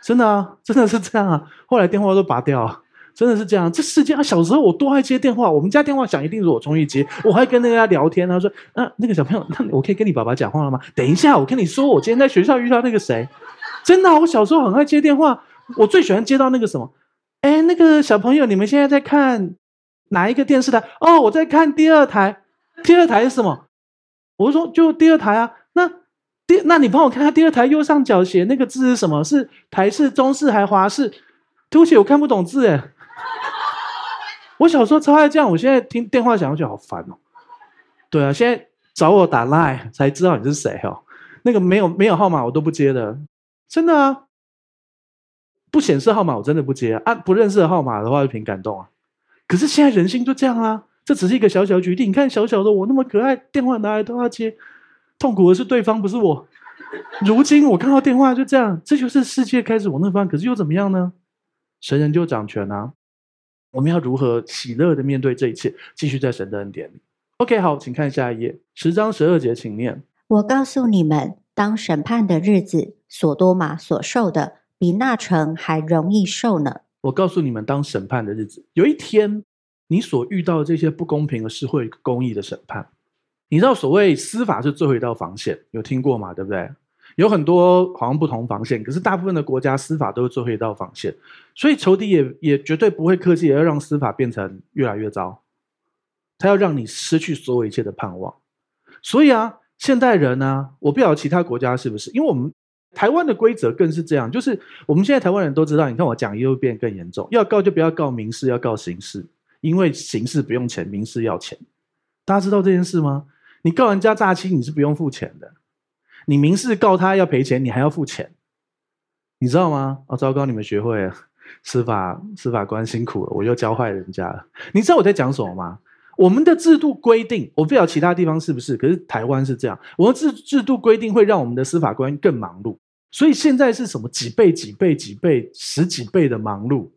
真的啊，真的是这样啊！后来电话都拔掉。真的是这样，这世界啊！小时候我多爱接电话，我们家电话响一定是我冲去接，我还跟那个聊天。他说：“啊，那个小朋友，那我可以跟你爸爸讲话了吗？”等一下，我跟你说，我今天在学校遇到那个谁，真的，我小时候很爱接电话，我最喜欢接到那个什么，哎，那个小朋友，你们现在在看哪一个电视台？哦，我在看第二台，第二台是什么？我说就第二台啊。那第，那你帮我看看第二台右上角写那个字是什么？是台式、中式还华式？对不起，我看不懂字哎。我小时候超爱这样，我现在听电话响，我觉得好烦哦。对啊，现在找我打 Line 才知道你是谁哦。那个没有没有号码我都不接的，真的啊。不显示号码我真的不接啊。按不认识的号码的话就凭感动啊。可是现在人性就这样啊。这只是一个小小举例，你看小小的我那么可爱，电话拿来都要接，痛苦的是对方不是我。如今我看到电话就这样，这就是世界开始往那方，可是又怎么样呢？神人就掌权啊。我们要如何喜乐的面对这一切？继续在神的恩典里。OK，好，请看下一页，十章十二节，请念。我告诉你们，当审判的日子，所多玛所受的，比那城还容易受呢。我告诉你们，当审判的日子，有一天，你所遇到的这些不公平的事，会公义的审判。你知道，所谓司法是最后一道防线，有听过吗？对不对？有很多好像不同防线，可是大部分的国家司法都是最后一道防线，所以仇敌也也绝对不会客气，也要让司法变成越来越糟。他要让你失去所有一切的盼望。所以啊，现代人呢、啊，我不晓得其他国家是不是，因为我们台湾的规则更是这样，就是我们现在台湾人都知道，你看我讲又变更严重，要告就不要告民事，要告刑事，因为刑事不用钱，民事要钱。大家知道这件事吗？你告人家诈欺，你是不用付钱的。你民事告他要赔钱，你还要付钱，你知道吗？哦，糟糕，你们学会了，司法司法官辛苦了，我又教坏人家了。你知道我在讲什么吗？我们的制度规定，我不知道其他地方是不是，可是台湾是这样。我们制制度规定会让我们的司法官更忙碌，所以现在是什么几倍几倍几倍十几倍的忙碌？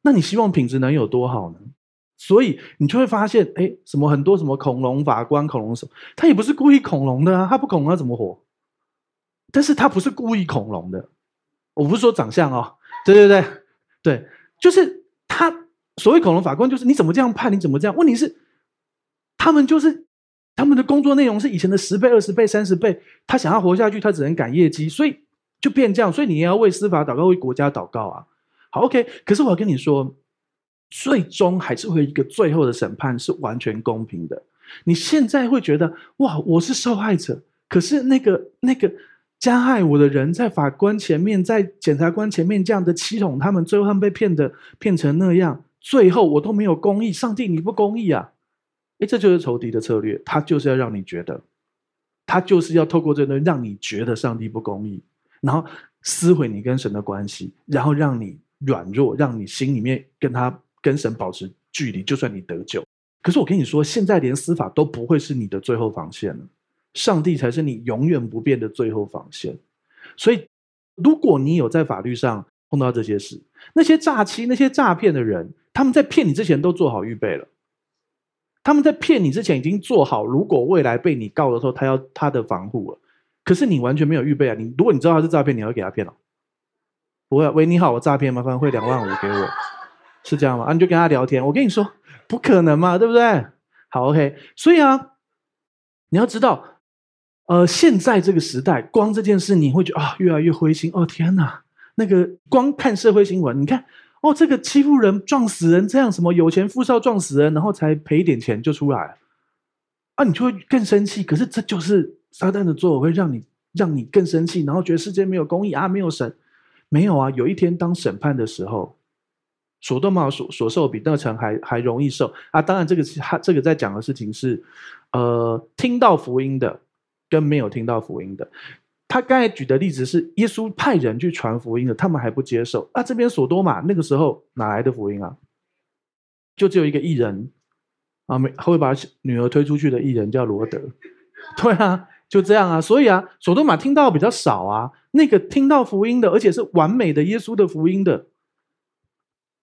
那你希望品质能有多好呢？所以你就会发现，哎，什么很多什么恐龙法官、恐龙什么，他也不是故意恐龙的啊，他不恐龙他怎么活？但是他不是故意恐龙的，我不是说长相哦，对对对对，就是他所谓恐龙法官，就是你怎么这样判，你怎么这样？问题是，他们就是他们的工作内容是以前的十倍、二十倍、三十倍，他想要活下去，他只能赶业绩，所以就变这样。所以你也要为司法祷告，为国家祷告啊。好，OK。可是我要跟你说，最终还是会一个最后的审判是完全公平的。你现在会觉得哇，我是受害者，可是那个那个加害我的人在法官前面，在检察官前面这样的欺哄他们，最后他们被骗的骗成那样，最后我都没有公义，上帝你不公义啊！诶，这就是仇敌的策略，他就是要让你觉得，他就是要透过这个让你觉得上帝不公义，然后撕毁你跟神的关系，然后让你软弱，让你心里面跟他跟神保持距离，就算你得救。可是我跟你说，现在连司法都不会是你的最后防线了，上帝才是你永远不变的最后防线。所以，如果你有在法律上碰到这些事，那些诈欺、那些诈骗的人，他们在骗你之前都做好预备了。他们在骗你之前已经做好，如果未来被你告的时候，他要他的防护了。可是你完全没有预备啊！你如果你知道他是诈骗，你会给他骗了？不会。喂，你好，我诈骗，麻烦汇两万五给我，是这样吗？啊，你就跟他聊天。我跟你说。不可能嘛，对不对？好，OK。所以啊，你要知道，呃，现在这个时代，光这件事你会觉得啊，越来越灰心。哦，天哪，那个光看社会新闻，你看，哦，这个欺负人、撞死人，这样什么有钱富少撞死人，然后才赔一点钱就出来，啊，你就会更生气。可是这就是撒旦的作为，会让你让你更生气，然后觉得世界没有公义啊，没有神，没有啊。有一天当审判的时候。所多玛所所受比那城还还容易受啊！当然，这个是他这个在讲的事情是，呃，听到福音的跟没有听到福音的。他刚才举的例子是耶稣派人去传福音的，他们还不接受。啊，这边所多玛那个时候哪来的福音啊？就只有一个艺人啊，没会把女儿推出去的艺人叫罗德。对啊，就这样啊。所以啊，所多玛听到比较少啊。那个听到福音的，而且是完美的耶稣的福音的。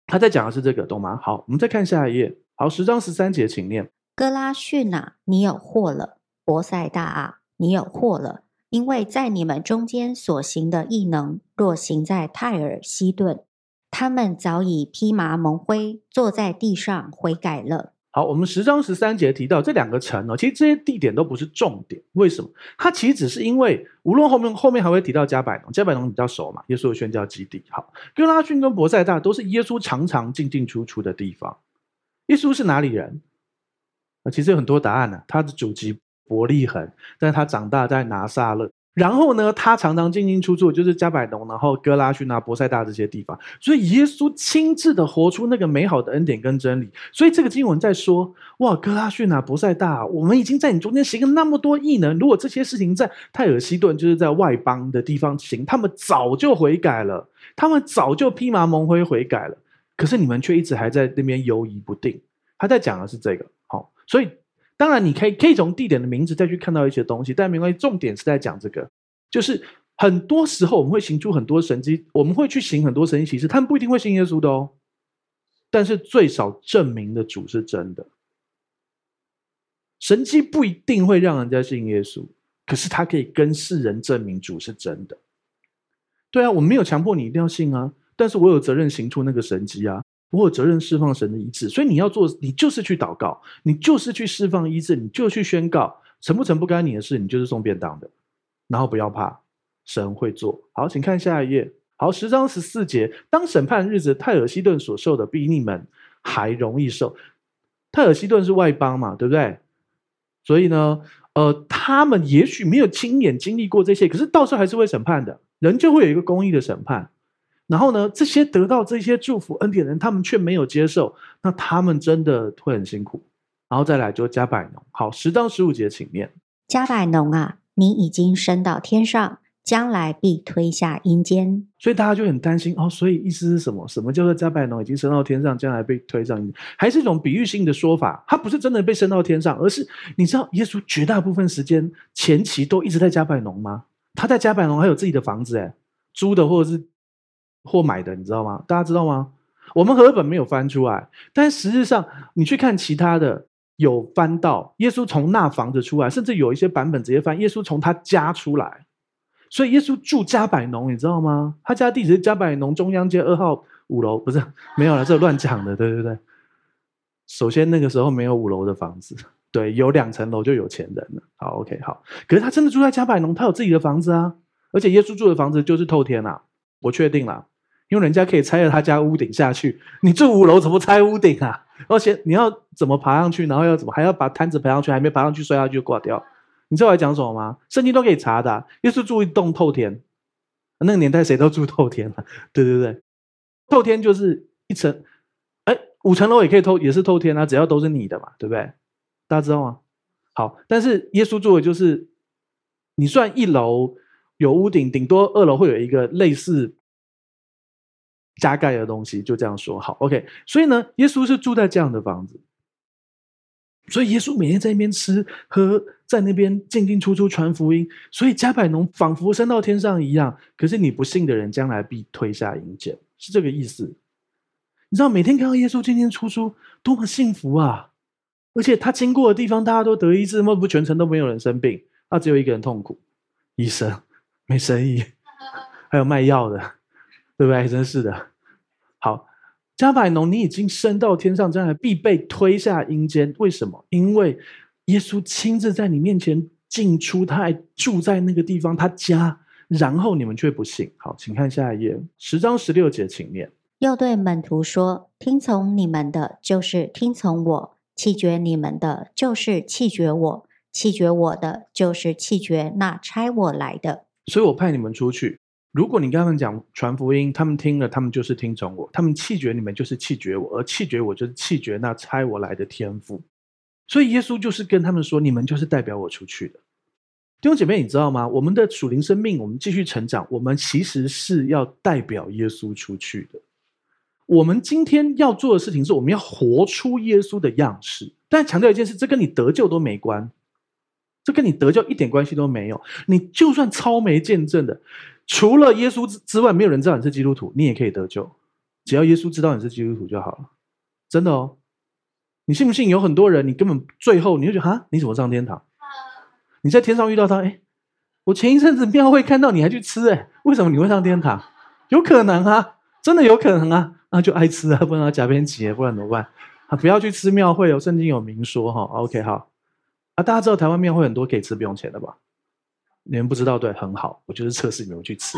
他在讲的是这个，懂吗？好，我们再看下一页。好，十章十三节，请念：哥拉逊啊，你有祸了；伯赛大啊，你有祸了，因为在你们中间所行的异能，若行在泰尔西顿，他们早已披麻蒙灰，坐在地上悔改了。好，我们十章十三节提到这两个城哦，其实这些地点都不是重点。为什么？它其实只是因为，无论后面后面还会提到加百农，加百农比较熟嘛，耶稣的宣教基地。好，哥拉逊跟伯赛大都是耶稣常常进进出出的地方。耶稣是哪里人？其实有很多答案呢、他的祖籍伯利恒，但是他长大在拿撒勒。然后呢，他常常进进出出，就是加百农，然后哥拉逊啊、伯赛大这些地方。所以耶稣亲自的活出那个美好的恩典跟真理。所以这个经文在说：哇，哥拉逊啊、伯赛大，我们已经在你中间行了那么多异能。如果这些事情在泰尔西顿，就是在外邦的地方行，他们早就悔改了，他们早就披麻蒙灰悔改了。可是你们却一直还在那边犹疑不定。他在讲的是这个。好，所以。当然，你可以可以从地点的名字再去看到一些东西，但没关系。重点是在讲这个，就是很多时候我们会行出很多神迹，我们会去行很多神迹奇事，他们不一定会信耶稣的哦。但是最少证明的主是真的。神迹不一定会让人家信耶稣，可是他可以跟世人证明主是真的。对啊，我没有强迫你一定要信啊，但是我有责任行出那个神迹啊。我有责任释放神的医治，所以你要做，你就是去祷告，你就是去释放医治，你就去宣告，成不成不干你的事，你就是送便当的，然后不要怕，神会做。好，请看下一页。好，十章十四节，当审判日子，泰尔西顿所受的比你们还容易受。泰尔西顿是外邦嘛，对不对？所以呢，呃，他们也许没有亲眼经历过这些，可是到时候还是会审判的，人就会有一个公义的审判。然后呢，这些得到这些祝福恩典的人，他们却没有接受，那他们真的会很辛苦。然后再来就加百农，好，十到十五节，请念。加百农啊，你已经升到天上，将来必推下阴间。所以大家就很担心哦。所以意思是什么？什么叫做加百农已经升到天上，将来被推上阴间？还是一种比喻性的说法？他不是真的被升到天上，而是你知道耶稣绝大部分时间前期都一直在加百农吗？他在加百农还有自己的房子，诶，租的或者是。或买的，你知道吗？大家知道吗？我们和本没有翻出来，但实际上你去看其他的，有翻到耶稣从那房子出来，甚至有一些版本直接翻耶稣从他家出来。所以耶稣住加百农，你知道吗？他家地址是加百农中央街二号五楼，不是没有了，这乱讲的，对对对。首先那个时候没有五楼的房子，对，有两层楼就有钱人了。好，OK，好。可是他真的住在加百农，他有自己的房子啊，而且耶稣住的房子就是透天啊。我确定了，因为人家可以拆了他家屋顶下去，你住五楼怎么拆屋顶啊？而且你要怎么爬上去，然后要怎么还要把摊子爬上去，还没爬上去摔下去就挂掉。你知道我在讲什么吗？圣经都可以查的、耶稣住一栋透天，那个年代谁都住透天 嘛？对对对，透天就是一层，哎，五层楼也可以透，也是透天啊，只要都是你的嘛，对不对？大家知道吗？好，但是耶稣住的就是，你算一楼有屋顶，顶多二楼会有一个类似加盖的东西，就这样说好。OK，所以呢，耶稣是住在这样的房子。所以耶稣每天在那边吃喝，在那边进进出出传福音。所以加百农仿佛升到天上一样。可是你不信的人，将来必推下阴间，是这个意思。你知道每天看到耶稣进进出出，多么幸福啊！而且他经过的地方，大家都得医治，莫不全程都没有人生病，那只有一个人痛苦，医生没生意，还有卖药的，对不对？真是的。好。加百农，你已经升到天上，将来必被推下阴间。为什么？因为耶稣亲自在你面前进出，他还住在那个地方，他家。然后你们却不信。好，请看下一页，十章十六节，请念。又对门徒说：“听从你们的，就是听从我；弃绝你们的，就是弃绝我；弃绝我的，就是弃绝那差我来的。”所以我派你们出去。如果你跟他们讲传福音，他们听了，他们就是听从我；他们弃绝你们，就是弃绝我；而弃绝我，就是弃绝那差我来的天赋。所以耶稣就是跟他们说：“你们就是代表我出去的。”弟兄姐妹，你知道吗？我们的属灵生命，我们继续成长，我们其实是要代表耶稣出去的。我们今天要做的事情是，我们要活出耶稣的样式。但强调一件事，这跟你得救都没关，这跟你得救一点关系都没有。你就算超没见证的。除了耶稣之之外，没有人知道你是基督徒，你也可以得救。只要耶稣知道你是基督徒就好了，真的哦。你信不信？有很多人，你根本最后你就觉得哈，你怎么上天堂？你在天上遇到他，哎，我前一阵子庙会看到你还去吃，哎，为什么你会上天堂？有可能啊，真的有可能啊，那就爱吃啊，不然假边挤，不然怎么办？啊，不要去吃庙会哦，圣经有明说哈。OK，好啊，大家知道台湾庙会很多可以吃不用钱的吧？你们不知道，对，很好，我就是测试你们去吃，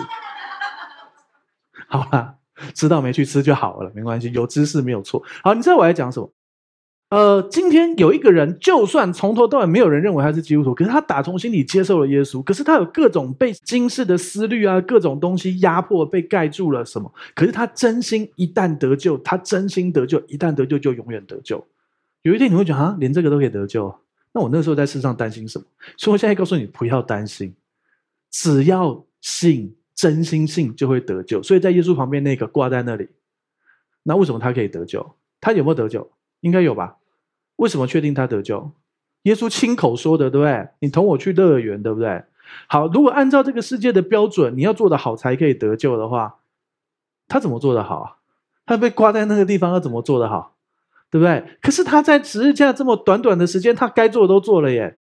好啦？知道没去吃就好了，没关系，有知识没有错。好，你知道我在讲什么？呃，今天有一个人，就算从头到尾没有人认为他是基督徒，可是他打从心里接受了耶稣，可是他有各种被今世的思虑啊，各种东西压迫，被盖住了什么？可是他真心一旦得救，他真心得救，一旦得救就永远得救。有一天你会觉得啊，连这个都可以得救？那我那时候在世上担心什么？所以我现在告诉你，不要担心。只要信，真心信就会得救。所以在耶稣旁边那个挂在那里，那为什么他可以得救？他有没有得救？应该有吧？为什么确定他得救？耶稣亲口说的，对不对？你同我去乐园，对不对？好，如果按照这个世界的标准，你要做得好才可以得救的话，他怎么做得好？他被挂在那个地方，他怎么做得好？对不对？可是他在十字架这么短短的时间，他该做的都做了耶。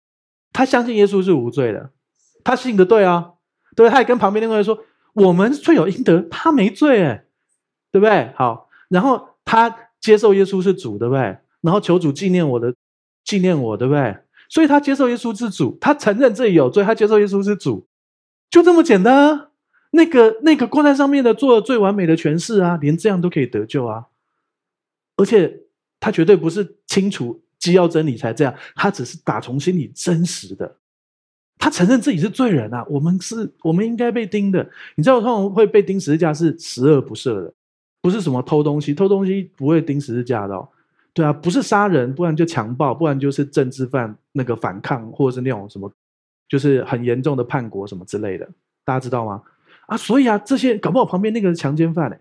他相信耶稣是无罪的。他信的对啊，对不对？他也跟旁边那个人说：“我们罪有应得，他没罪，哎，对不对？”好，然后他接受耶稣是主，对不对？然后求主纪念我的，纪念我，对不对？所以他接受耶稣是主，他承认自己有罪，他接受耶稣是主，就这么简单。那个那个挂在上面的做了最完美的诠释啊，连这样都可以得救啊！而且他绝对不是清楚基要真理才这样，他只是打从心里真实的。他承认自己是罪人啊！我们是，我们应该被钉的。你知道，通常会被钉十字架是十恶不赦的，不是什么偷东西，偷东西不会钉十字架的哦。对啊，不是杀人，不然就强暴，不然就是政治犯那个反抗，或者是那种什么，就是很严重的叛国什么之类的。大家知道吗？啊，所以啊，这些搞不好旁边那个是强奸犯呢，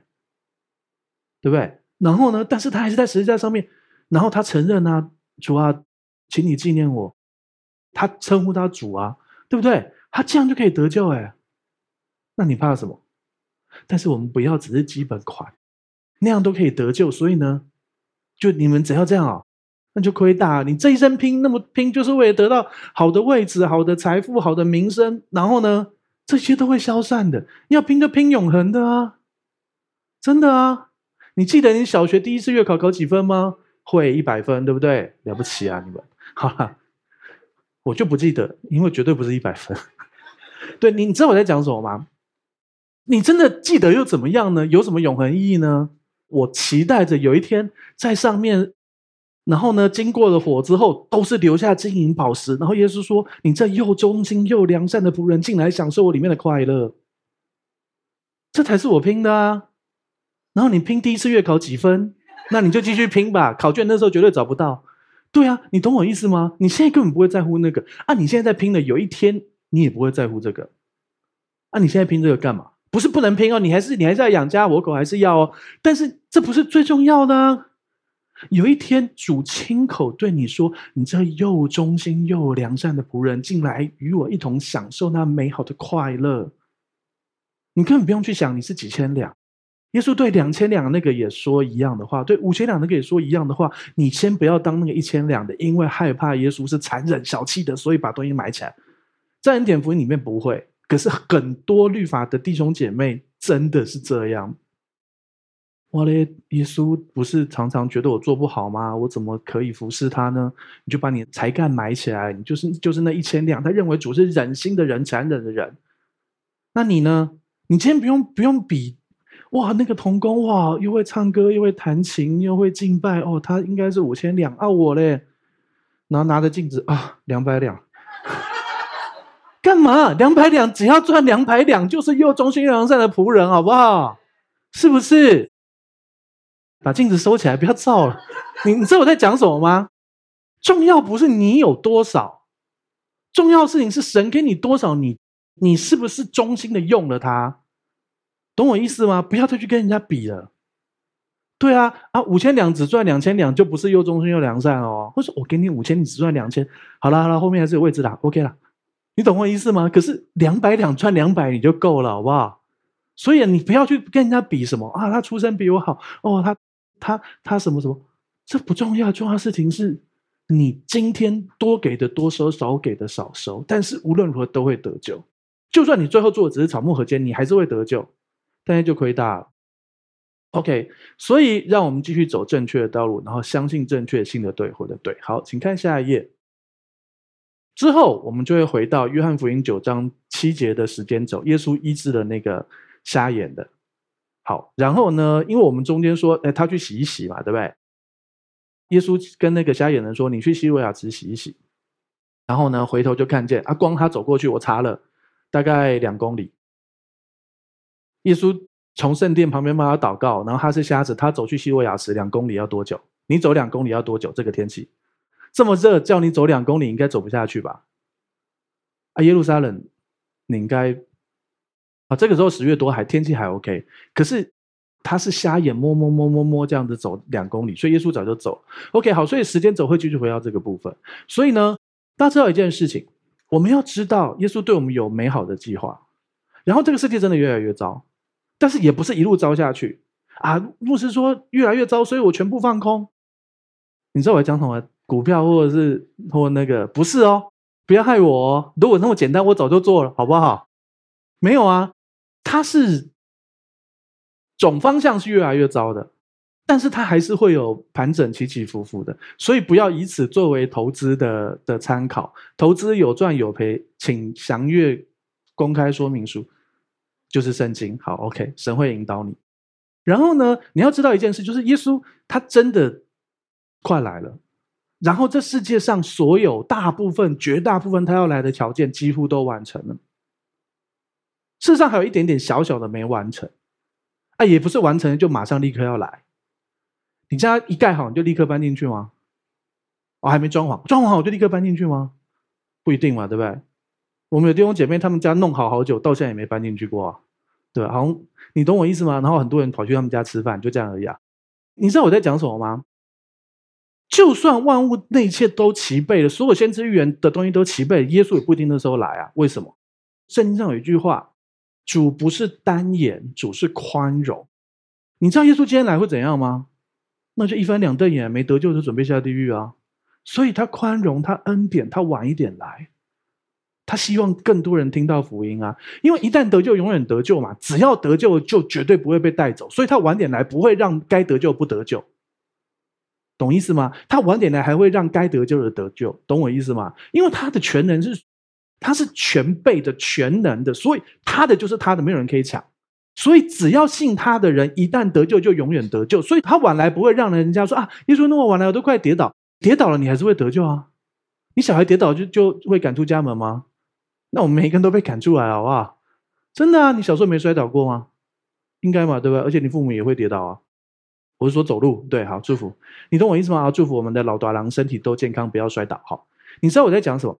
对不对？然后呢，但是他还是在十字架上面，然后他承认啊，主啊，请你纪念我，他称呼他主啊。对不对？他这样就可以得救哎，那你怕什么？但是我们不要只是基本款，那样都可以得救。所以呢，就你们只要这样啊，那就亏大。你这一生拼那么拼，就是为了得到好的位置、好的财富、好的名声，然后呢，这些都会消散的。要拼就拼永恒的啊，真的啊！你记得你小学第一次月考考几分吗？会一百分，对不对？了不起啊，你们，哈哈。我就不记得，因为绝对不是一百分。对，你你知道我在讲什么吗？你真的记得又怎么样呢？有什么永恒意义呢？我期待着有一天在上面，然后呢，经过了火之后，都是留下金银宝石。然后耶稣说：“你这又忠心又良善的仆人，进来享受我里面的快乐。”这才是我拼的啊！然后你拼第一次月考几分？那你就继续拼吧。考卷那时候绝对找不到。对啊，你懂我意思吗？你现在根本不会在乎那个啊！你现在在拼的，有一天你也不会在乎这个。啊，你现在拼这个干嘛？不是不能拼哦，你还是你还是要养家活口，还是要哦。但是这不是最重要的。有一天主亲口对你说：“你这又忠心又良善的仆人，进来与我一同享受那美好的快乐。”你根本不用去想你是几千两。耶稣对两千两那个也说一样的话，对五千两那个也说一样的话。你先不要当那个一千两的，因为害怕耶稣是残忍小气的，所以把东西埋起来。在恩典福音里面不会，可是很多律法的弟兄姐妹真的是这样。我嘞，耶稣不是常常觉得我做不好吗？我怎么可以服侍他呢？你就把你才干埋起来，你就是就是那一千两。他认为主是忍心的人，残忍的人。那你呢？你今天不用不用比。哇，那个童工哇，又会唱歌，又会弹琴，又会敬拜哦，他应该是五千两啊，我嘞，然后拿着镜子啊，两百两，干嘛？两百两，只要赚两百两，就是又忠心又良善的仆人，好不好？是不是？把镜子收起来，不要照了。你你知道我在讲什么吗？重要不是你有多少，重要事情是神给你多少，你你是不是忠心的用了它？懂我意思吗？不要再去跟人家比了。对啊，啊，五千两只赚两千两，就不是又忠心又良善哦。或者我给你五千，你只赚两千，好了好了，后面还是有位置的，OK 了。你懂我意思吗？可是两百两赚两百你就够了，好不好？所以你不要去跟人家比什么啊，他出身比我好哦，他他他什么什么，这不重要。重要的事情是你今天多给的多收，少给的少收，但是无论如何都会得救。就算你最后做的只是草木禾秸，你还是会得救。但是就亏大了，OK，所以让我们继续走正确的道路，然后相信正确信的对或者对。好，请看下一页。之后我们就会回到约翰福音九章七节的时间轴，耶稣医治了那个瞎眼的。好，然后呢，因为我们中间说，哎，他去洗一洗嘛，对不对？耶稣跟那个瞎眼人说：“你去西罗亚池洗一洗。”然后呢，回头就看见啊，光他走过去，我查了大概两公里。耶稣从圣殿旁边帮他祷告，然后他是瞎子，他走去西罗亚池两公里要多久？你走两公里要多久？这个天气这么热，叫你走两公里，应该走不下去吧？啊，耶路撒冷，你应该啊，这个时候十月多还天气还 OK，可是他是瞎眼摸摸摸摸摸这样子走两公里，所以耶稣早就走。OK，好，所以时间走会继续回到这个部分。所以呢，大家知道一件事情，我们要知道耶稣对我们有美好的计划，然后这个世界真的越来越糟。但是也不是一路糟下去啊！牧师说越来越糟，所以我全部放空。你知道我在讲什么？股票或者是或那个不是哦，不要害我哦。如果那么简单，我早就做了，好不好？没有啊，它是总方向是越来越糟的，但是它还是会有盘整起起伏伏的，所以不要以此作为投资的的参考。投资有赚有赔，请详阅公开说明书。就是圣经，好，OK，神会引导你。然后呢，你要知道一件事，就是耶稣他真的快来了。然后这世界上所有大部分、绝大部分他要来的条件几乎都完成了。世上还有一点点小小的没完成，啊，也不是完成就马上立刻要来。你家一盖好，你就立刻搬进去吗？我、哦、还没装潢，装潢好我就立刻搬进去吗？不一定嘛，对不对？我们有弟兄姐妹，他们家弄好好久，到现在也没搬进去过啊，对？好像你懂我意思吗？然后很多人跑去他们家吃饭，就这样而已啊。你知道我在讲什么吗？就算万物那一切都齐备了，所有先知预言的东西都齐备了，耶稣也不一定那时候来啊。为什么？圣经上有一句话：主不是单眼，主是宽容。你知道耶稣今天来会怎样吗？那就一翻两瞪眼，没得救就准备下地狱啊。所以他宽容，他恩典，他晚一点来。他希望更多人听到福音啊，因为一旦得救，永远得救嘛。只要得救，就绝对不会被带走。所以他晚点来，不会让该得救不得救，懂意思吗？他晚点来，还会让该得救的得救，懂我意思吗？因为他的全能是，他是全备的、全能的，所以他的就是他的，没有人可以抢。所以只要信他的人，一旦得救就永远得救。所以他晚来不会让人家说啊，耶稣那么晚来，我都快跌倒，跌倒了你还是会得救啊。你小孩跌倒就就会赶出家门吗？那我们每一个都被赶出来，好不好？真的啊，你小时候没摔倒过吗？应该嘛，对吧？而且你父母也会跌倒啊。我是说走路，对，好，祝福你懂我意思吗？好，祝福我们的老大郎身体都健康，不要摔倒。好，你知道我在讲什么？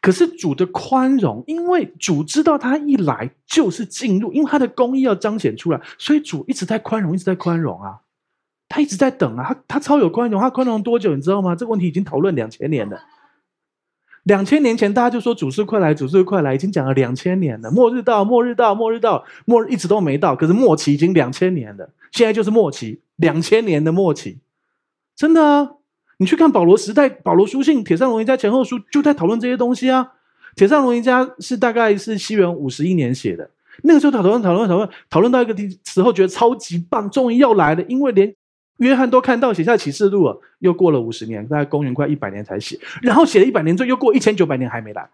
可是主的宽容，因为主知道他一来就是进入，因为他的公义要彰显出来，所以主一直在宽容，一直在宽容啊。他一直在等啊，他他超有宽容，他宽容多久？你知道吗？这个问题已经讨论两千年了。两千年前大家就说主是快来，主是快来，已经讲了两千年了。末日到，末日到，末日到，末日一直都没到，可是末期已经两千年了。现在就是末期，两千年的末期，真的啊！你去看保罗时代，保罗书信、帖撒罗尼迦前后书，就在讨论这些东西啊。帖撒罗尼迦是大概是西元五十一年写的，那个时候讨论、讨论、讨论，讨论到一个地时候，觉得超级棒，终于要来了，因为连约翰都看到写下启示录了。又过了五十年，大概公元快一百年才写，然后写了一百年之后，又过一千九百年还没来。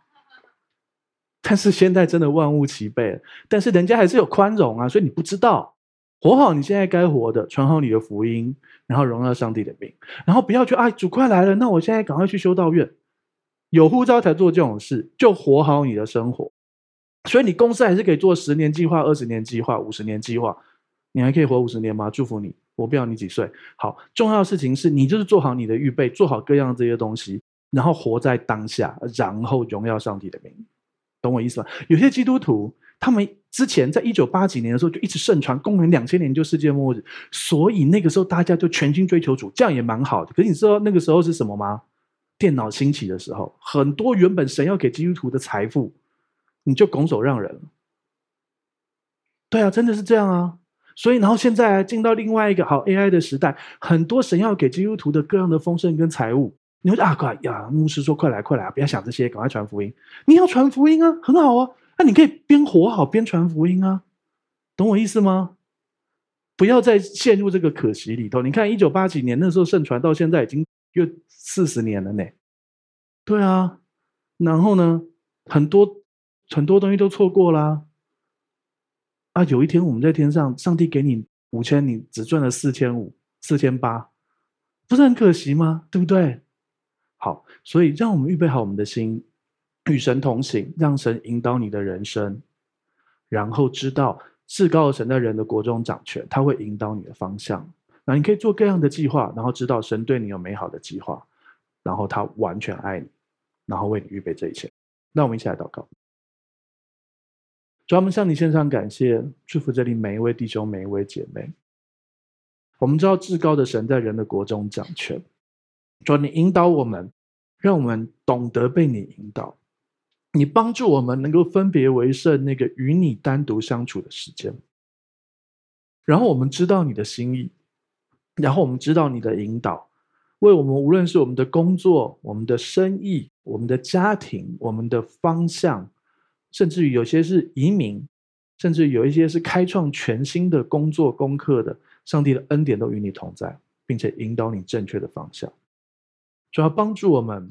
但是现在真的万物齐备了，但是人家还是有宽容啊，所以你不知道。活好你现在该活的，传好你的福音，然后荣耀上帝的名，然后不要去哎，主快来了，那我现在赶快去修道院，有呼召才做这种事，就活好你的生活。所以你公司还是可以做十年计划、二十年计划、五十年计划，你还可以活五十年吗？祝福你，我不要你几岁。好，重要的事情是你就是做好你的预备，做好各样这些东西，然后活在当下，然后荣耀上帝的名，懂我意思吗？有些基督徒。他们之前在一九八几年的时候就一直盛传，公元两千年就世界末日，所以那个时候大家就全心追求主，这样也蛮好的。可是你知道那个时候是什么吗？电脑兴起的时候，很多原本神要给基督徒的财富，你就拱手让人了。对啊，真的是这样啊。所以然后现在进到另外一个好 AI 的时代，很多神要给基督徒的各样的丰盛跟财物，你会啊快呀，牧师说快来快来，不要想这些，赶快传福音。你要传福音啊，很好啊。那你可以边活好边传福音啊，懂我意思吗？不要再陷入这个可惜里头。你看，一九八几年那时候盛传，到现在已经又四十年了呢。对啊，然后呢，很多很多东西都错过啦。啊有一天我们在天上，上帝给你五千，你只赚了四千五、四千八，不是很可惜吗？对不对？好，所以让我们预备好我们的心。与神同行，让神引导你的人生，然后知道至高的神在人的国中掌权，他会引导你的方向。那你可以做各样的计划，然后知道神对你有美好的计划，然后他完全爱你，然后为你预备这一切。那我们一起来祷告，专门向你献上感谢，祝福这里每一位弟兄、每一位姐妹。我们知道至高的神在人的国中掌权，主，你引导我们，让我们懂得被你引导。你帮助我们能够分别为圣，那个与你单独相处的时间。然后我们知道你的心意，然后我们知道你的引导，为我们无论是我们的工作、我们的生意、我们的家庭、我们的方向，甚至于有些是移民，甚至有一些是开创全新的工作功课的，上帝的恩典都与你同在，并且引导你正确的方向，主要帮助我们。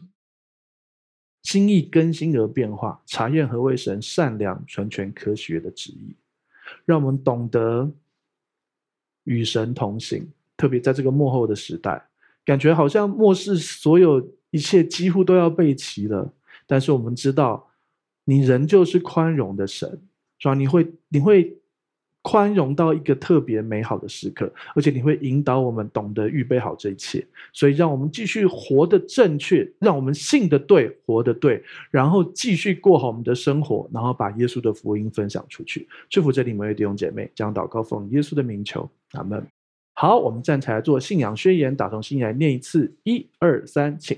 心意更新而变化，查验何为神善良、纯全、科学的旨意，让我们懂得与神同行。特别在这个幕后的时代，感觉好像末世所有一切几乎都要备齐了。但是我们知道，你仍旧是宽容的神，是吧？你会，你会。宽容到一个特别美好的时刻，而且你会引导我们懂得预备好这一切，所以让我们继续活得正确，让我们信得对，活得对，然后继续过好我们的生活，然后把耶稣的福音分享出去。祝福这里每位弟兄姐妹，将祷告奉耶稣的名求，阿门。好，我们站起来做信仰宣言，打从心里来念一次，一二三，请。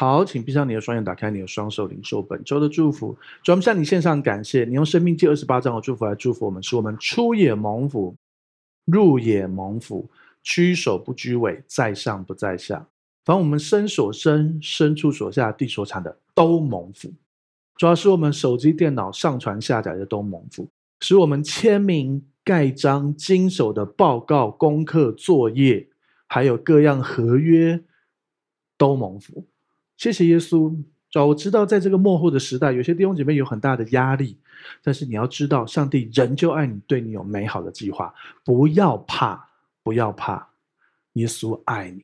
好，请闭上你的双眼，打开你的双手，领受本周的祝福。主，我们向你献上感谢，你用生命记二十八章的祝福来祝福我们，使我们出也蒙福。入也蒙福，居首不居尾，在上不在下。凡我们身所生、身处所下、地所产的，都蒙福。主要是我们手机、电脑上传下载的都蒙福，使我们签名、盖章、经手的报告、功课、作业，还有各样合约，都蒙福。谢谢耶稣。主我知道，在这个末后的时代，有些弟兄姐妹有很大的压力，但是你要知道，上帝仍旧爱你，对你有美好的计划。不要怕，不要怕，耶稣爱你。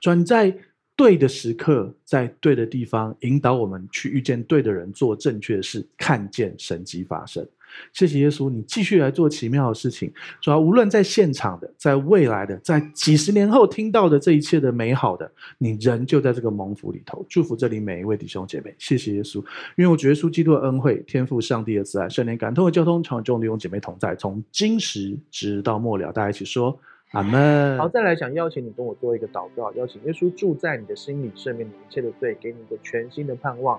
转在对的时刻，在对的地方，引导我们去遇见对的人，做正确的事，看见神迹发生。谢谢耶稣，你继续来做奇妙的事情。主要无论在现场的，在未来的，在几十年后听到的这一切的美好的，你仍旧在这个蒙福里头。祝福这里每一位弟兄姐妹。谢谢耶稣，因为我觉得耶稣基督的恩惠、天父上帝的慈爱、圣灵感动的交通，常与众弟兄姐妹同在，从今时直到末了。大家一起说。阿门。好，再来想邀请你跟我做一个祷告，邀请耶稣住在你的心里，赦免你一切的罪，给你一个全新的盼望，